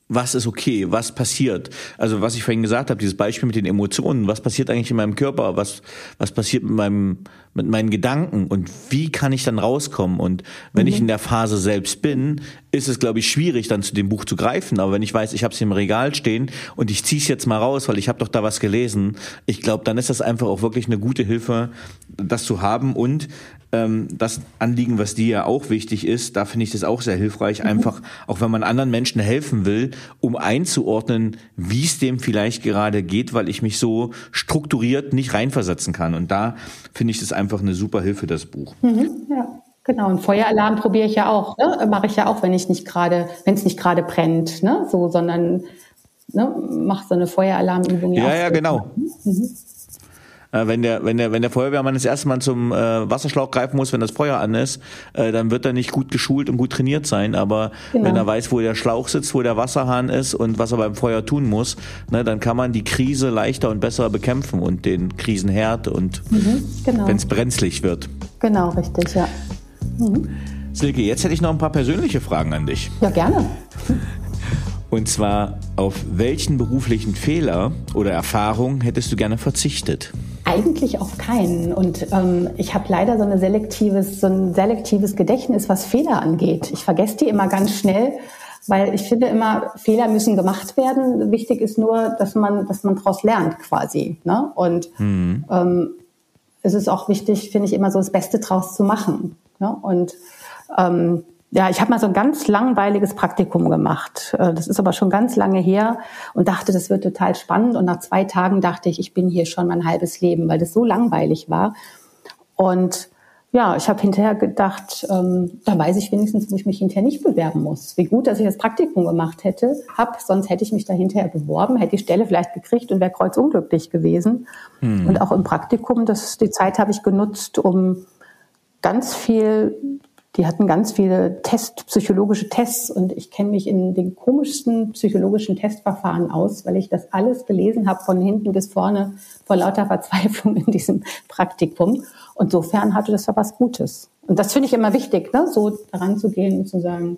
was ist okay, was passiert. Also was ich vorhin gesagt habe, dieses Beispiel mit den Emotionen, was passiert eigentlich in meinem Körper, was, was passiert mit, meinem, mit meinen Gedanken und wie kann ich dann rauskommen. Und wenn mhm. ich in der Phase selbst bin, ist es, glaube ich, schwierig, dann zu dem Buch zu greifen. Aber wenn ich weiß, ich habe es im Regal stehen und ich ziehe es jetzt mal raus, weil ich habe doch da was gelesen, ich glaube, dann ist das einfach auch wirklich eine gute Hilfe, das zu haben. Und ähm, das Anliegen, was dir ja auch wichtig ist, da finde ich das auch sehr hilfreich, mhm. einfach, auch wenn man anderen Menschen helfen will, um einzuordnen, wie es dem vielleicht gerade geht, weil ich mich so strukturiert nicht reinversetzen kann. Und da finde ich das einfach eine super Hilfe, das Buch. Mhm, ja. Genau, und Feueralarm probiere ich ja auch, ne? mache ich ja auch, wenn ich nicht gerade, wenn es nicht gerade brennt, ne? so, sondern ne, mach so eine Feueralarmübung. Ja, ja, genau. Mhm. Äh, wenn der, wenn der, wenn der Feuerwehrmann das erste Mal zum äh, Wasserschlauch greifen muss, wenn das Feuer an ist, äh, dann wird er nicht gut geschult und gut trainiert sein. Aber genau. wenn er weiß, wo der Schlauch sitzt, wo der Wasserhahn ist und was er beim Feuer tun muss, ne, dann kann man die Krise leichter und besser bekämpfen und den Krisenherd und mhm, genau. wenn es brenzlig wird. Genau, richtig, ja. Mhm. Silke, jetzt hätte ich noch ein paar persönliche Fragen an dich. Ja, gerne. [LAUGHS] Und zwar, auf welchen beruflichen Fehler oder Erfahrung hättest du gerne verzichtet? Eigentlich auf keinen. Und ähm, ich habe leider so, eine selektives, so ein selektives Gedächtnis, was Fehler angeht. Ich vergesse die immer ganz schnell, weil ich finde immer, Fehler müssen gemacht werden. Wichtig ist nur, dass man, dass man daraus lernt quasi. Ne? Und mhm. ähm, es ist auch wichtig, finde ich, immer so das Beste draus zu machen. Ne? Und ähm, ja, ich habe mal so ein ganz langweiliges Praktikum gemacht. Äh, das ist aber schon ganz lange her und dachte, das wird total spannend. Und nach zwei Tagen dachte ich, ich bin hier schon mein halbes Leben, weil das so langweilig war. Und ja, ich habe hinterher gedacht, ähm, da weiß ich wenigstens, wo ich mich hinterher nicht bewerben muss. Wie gut, dass ich das Praktikum gemacht hätte, hab, sonst hätte ich mich da hinterher beworben, hätte die Stelle vielleicht gekriegt und wäre kreuzunglücklich gewesen. Hm. Und auch im Praktikum, das, die Zeit habe ich genutzt, um ganz viel die hatten ganz viele Test, psychologische Tests und ich kenne mich in den komischsten psychologischen Testverfahren aus, weil ich das alles gelesen habe von hinten bis vorne vor lauter Verzweiflung in diesem Praktikum. Und sofern hatte das ja was Gutes. Und das finde ich immer wichtig, ne? so daran zu gehen und zu sagen,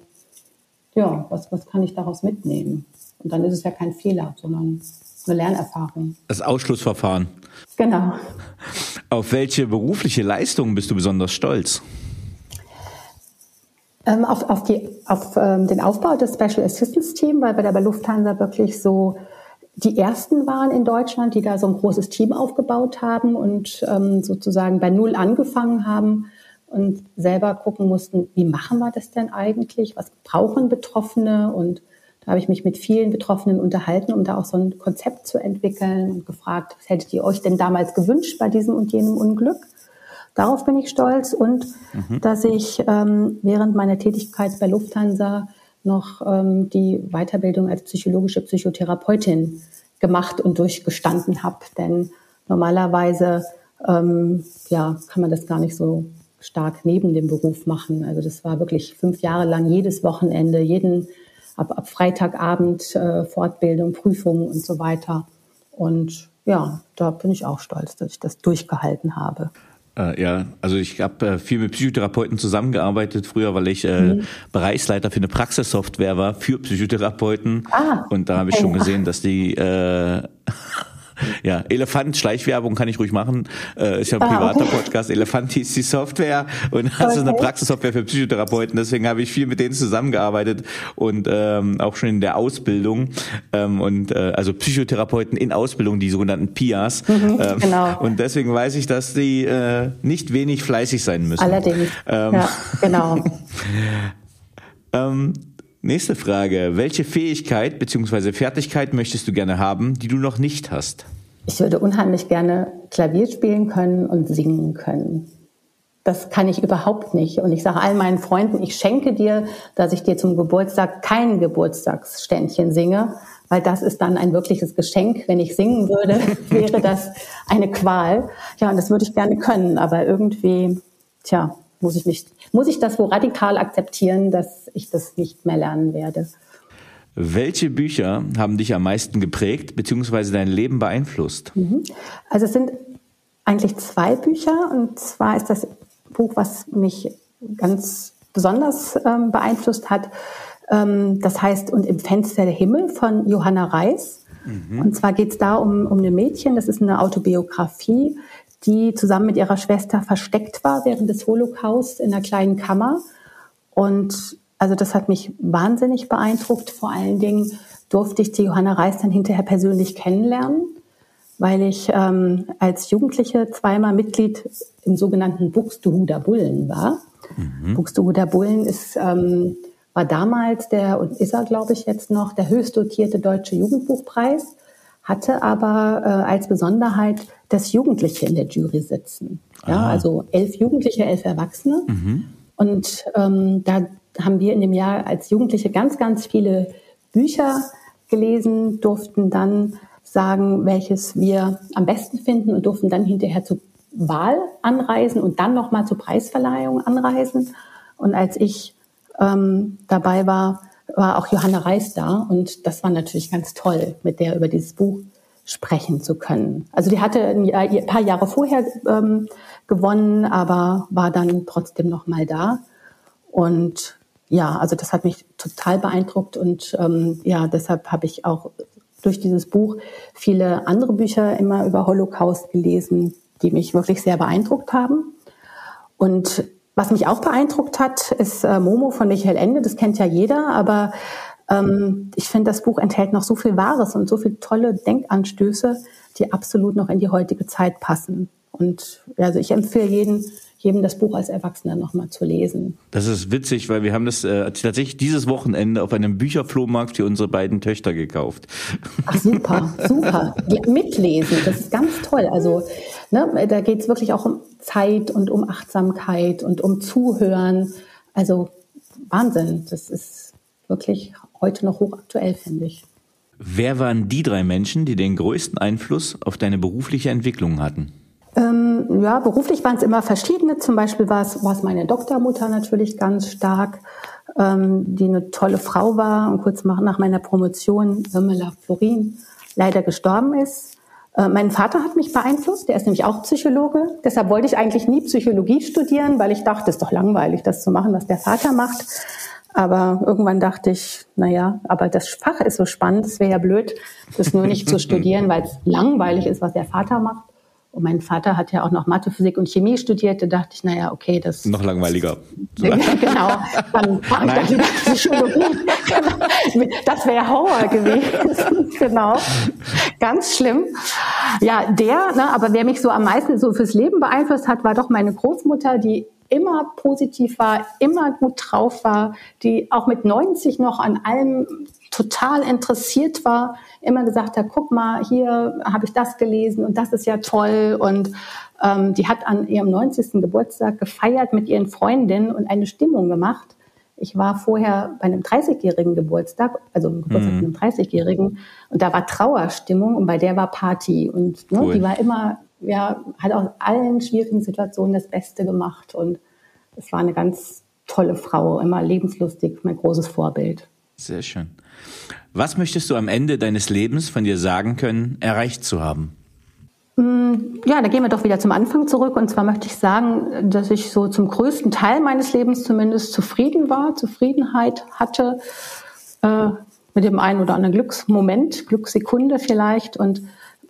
ja, was, was kann ich daraus mitnehmen? Und dann ist es ja kein Fehler, sondern eine Lernerfahrung. Das Ausschlussverfahren. Genau. Auf welche berufliche Leistung bist du besonders stolz? Ähm, auf, auf, die, auf ähm, den Aufbau des Special Assistance Team, weil wir da bei Lufthansa wirklich so die ersten waren in Deutschland, die da so ein großes Team aufgebaut haben und ähm, sozusagen bei Null angefangen haben und selber gucken mussten, wie machen wir das denn eigentlich? Was brauchen Betroffene? Und da habe ich mich mit vielen Betroffenen unterhalten, um da auch so ein Konzept zu entwickeln und gefragt, was hättet ihr euch denn damals gewünscht bei diesem und jenem Unglück? Darauf bin ich stolz und mhm. dass ich ähm, während meiner Tätigkeit bei Lufthansa noch ähm, die Weiterbildung als psychologische Psychotherapeutin gemacht und durchgestanden habe. Denn normalerweise ähm, ja, kann man das gar nicht so stark neben dem Beruf machen. Also das war wirklich fünf Jahre lang jedes Wochenende, jeden ab, ab Freitagabend äh, Fortbildung, Prüfungen und so weiter. Und ja, da bin ich auch stolz, dass ich das durchgehalten habe. Äh, ja, also ich habe äh, viel mit Psychotherapeuten zusammengearbeitet früher, weil ich äh, mhm. Bereichsleiter für eine Praxissoftware war für Psychotherapeuten. Ah, und da habe ich schon gesehen, dass die äh, [LAUGHS] [LAUGHS] ja, Elefant, Schleichwerbung kann ich ruhig machen. Äh, ist ja ein ah, privater okay. Podcast. Elefant hieß die Software und [LAUGHS] das okay. ist eine Praxissoftware für Psychotherapeuten. Deswegen habe ich viel mit denen zusammengearbeitet und ähm, auch schon in der Ausbildung. Ähm, und äh, also Psychotherapeuten in Ausbildung, die sogenannten PIAs. Mhm, ähm, genau. Und deswegen weiß ich, dass die äh, nicht wenig fleißig sein müssen. Allerdings. Ähm, ja, genau. [LAUGHS] ähm, Nächste Frage. Welche Fähigkeit bzw. Fertigkeit möchtest du gerne haben, die du noch nicht hast? Ich würde unheimlich gerne Klavier spielen können und singen können. Das kann ich überhaupt nicht. Und ich sage allen meinen Freunden, ich schenke dir, dass ich dir zum Geburtstag kein Geburtstagsständchen singe, weil das ist dann ein wirkliches Geschenk. Wenn ich singen würde, [LAUGHS] wäre das eine Qual. Ja, und das würde ich gerne können, aber irgendwie, tja, muss ich nicht, muss ich das wo radikal akzeptieren, dass ich das nicht mehr lernen werde. Welche Bücher haben dich am meisten geprägt bzw. dein Leben beeinflusst? Mhm. Also es sind eigentlich zwei Bücher und zwar ist das Buch, was mich ganz besonders ähm, beeinflusst hat. Ähm, das heißt Und im Fenster der Himmel von Johanna Reis. Mhm. Und zwar geht es da um, um ein Mädchen, das ist eine Autobiografie, die zusammen mit ihrer Schwester versteckt war während des Holocaust in einer kleinen Kammer. Und also das hat mich wahnsinnig beeindruckt. Vor allen Dingen durfte ich die Johanna Reis dann hinterher persönlich kennenlernen, weil ich ähm, als Jugendliche zweimal Mitglied im sogenannten Buxtehuder Bullen war. Mhm. Buxtehuder Bullen ist, ähm, war damals der, und ist er glaube ich jetzt noch, der höchst dotierte deutsche Jugendbuchpreis hatte aber äh, als Besonderheit, dass Jugendliche in der Jury sitzen. Ja, also elf Jugendliche, elf Erwachsene. Mhm. Und ähm, da haben wir in dem Jahr als Jugendliche ganz, ganz viele Bücher gelesen, durften dann sagen, welches wir am besten finden und durften dann hinterher zur Wahl anreisen und dann nochmal zur Preisverleihung anreisen. Und als ich ähm, dabei war, war auch Johanna Reis da und das war natürlich ganz toll, mit der über dieses Buch sprechen zu können. Also die hatte ein paar Jahre vorher ähm, gewonnen, aber war dann trotzdem noch mal da und ja, also das hat mich total beeindruckt und ähm, ja, deshalb habe ich auch durch dieses Buch viele andere Bücher immer über Holocaust gelesen, die mich wirklich sehr beeindruckt haben. Und was mich auch beeindruckt hat, ist äh, Momo von Michael Ende. Das kennt ja jeder, aber ähm, ich finde, das Buch enthält noch so viel Wahres und so viele tolle Denkanstöße, die absolut noch in die heutige Zeit passen. Und also ich empfehle jeden, jedem das Buch als Erwachsener nochmal zu lesen. Das ist witzig, weil wir haben das äh, tatsächlich dieses Wochenende auf einem Bücherflohmarkt für unsere beiden Töchter gekauft. Ach super, super. [LAUGHS] Mitlesen, das ist ganz toll. Also ne, da geht es wirklich auch um Zeit und um Achtsamkeit und um Zuhören. Also Wahnsinn, das ist wirklich heute noch hochaktuell, finde ich. Wer waren die drei Menschen, die den größten Einfluss auf deine berufliche Entwicklung hatten? Ähm, ja, beruflich waren es immer verschiedene. Zum Beispiel war es, war es meine Doktormutter natürlich ganz stark, ähm, die eine tolle Frau war und kurz nach meiner Promotion, Irmela Florin, leider gestorben ist. Äh, mein Vater hat mich beeinflusst, der ist nämlich auch Psychologe. Deshalb wollte ich eigentlich nie Psychologie studieren, weil ich dachte, es ist doch langweilig, das zu machen, was der Vater macht. Aber irgendwann dachte ich, naja, aber das Fach ist so spannend, es wäre ja blöd, das nur nicht zu [LAUGHS] studieren, weil es langweilig ist, was der Vater macht. Und mein Vater hat ja auch noch Mathe, Physik und Chemie studiert. Da dachte ich, naja, okay, das. Noch langweiliger. [LAUGHS] genau. Dann mache ich dann Psychologie. [LAUGHS] das wäre Horror gewesen. [LAUGHS] genau. Ganz schlimm. Ja, der, ne, aber wer mich so am meisten so fürs Leben beeinflusst hat, war doch meine Großmutter, die immer positiv war, immer gut drauf war, die auch mit 90 noch an allem total interessiert war, immer gesagt hat, guck mal, hier habe ich das gelesen und das ist ja toll. Und ähm, die hat an ihrem 90. Geburtstag gefeiert mit ihren Freundinnen und eine Stimmung gemacht. Ich war vorher bei einem 30-jährigen Geburtstag, also einem Geburtstag mhm. von einem 30-jährigen, und da war Trauerstimmung und bei der war Party. Und ne, cool. die war immer, ja, hat aus allen schwierigen Situationen das Beste gemacht. Und es war eine ganz tolle Frau, immer lebenslustig, mein großes Vorbild. Sehr schön. Was möchtest du am Ende deines Lebens von dir sagen können, erreicht zu haben? Mm, ja, da gehen wir doch wieder zum Anfang zurück. Und zwar möchte ich sagen, dass ich so zum größten Teil meines Lebens zumindest zufrieden war, Zufriedenheit hatte, äh, mit dem einen oder anderen Glücksmoment, Glückssekunde vielleicht und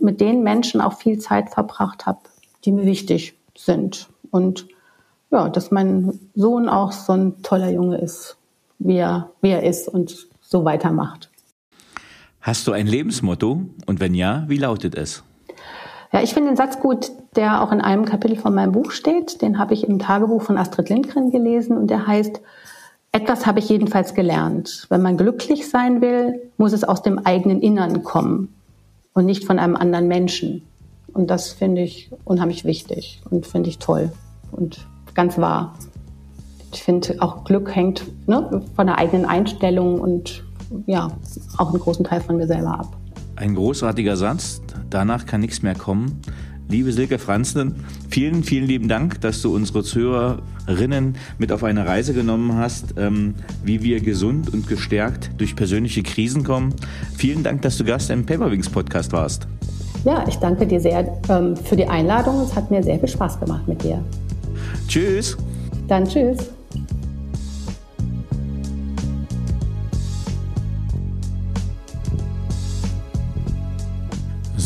mit den Menschen auch viel Zeit verbracht habe, die mir wichtig sind. Und ja, dass mein Sohn auch so ein toller Junge ist, wie er, wie er ist und so weitermacht. Hast du ein Lebensmotto? Und wenn ja, wie lautet es? Ja, ich finde den Satz gut, der auch in einem Kapitel von meinem Buch steht. Den habe ich im Tagebuch von Astrid Lindgren gelesen und der heißt, etwas habe ich jedenfalls gelernt. Wenn man glücklich sein will, muss es aus dem eigenen Innern kommen und nicht von einem anderen Menschen. Und das finde ich unheimlich wichtig und finde ich toll und ganz wahr. Ich finde auch Glück hängt ne, von der eigenen Einstellung und ja, auch einen großen Teil von mir selber ab. Ein großartiger Satz. Danach kann nichts mehr kommen. Liebe Silke Franzen, vielen, vielen lieben Dank, dass du unsere Zuhörerinnen mit auf eine Reise genommen hast, ähm, wie wir gesund und gestärkt durch persönliche Krisen kommen. Vielen Dank, dass du Gast im Paperwings Podcast warst. Ja, ich danke dir sehr ähm, für die Einladung. Es hat mir sehr viel Spaß gemacht mit dir. Tschüss. Dann tschüss.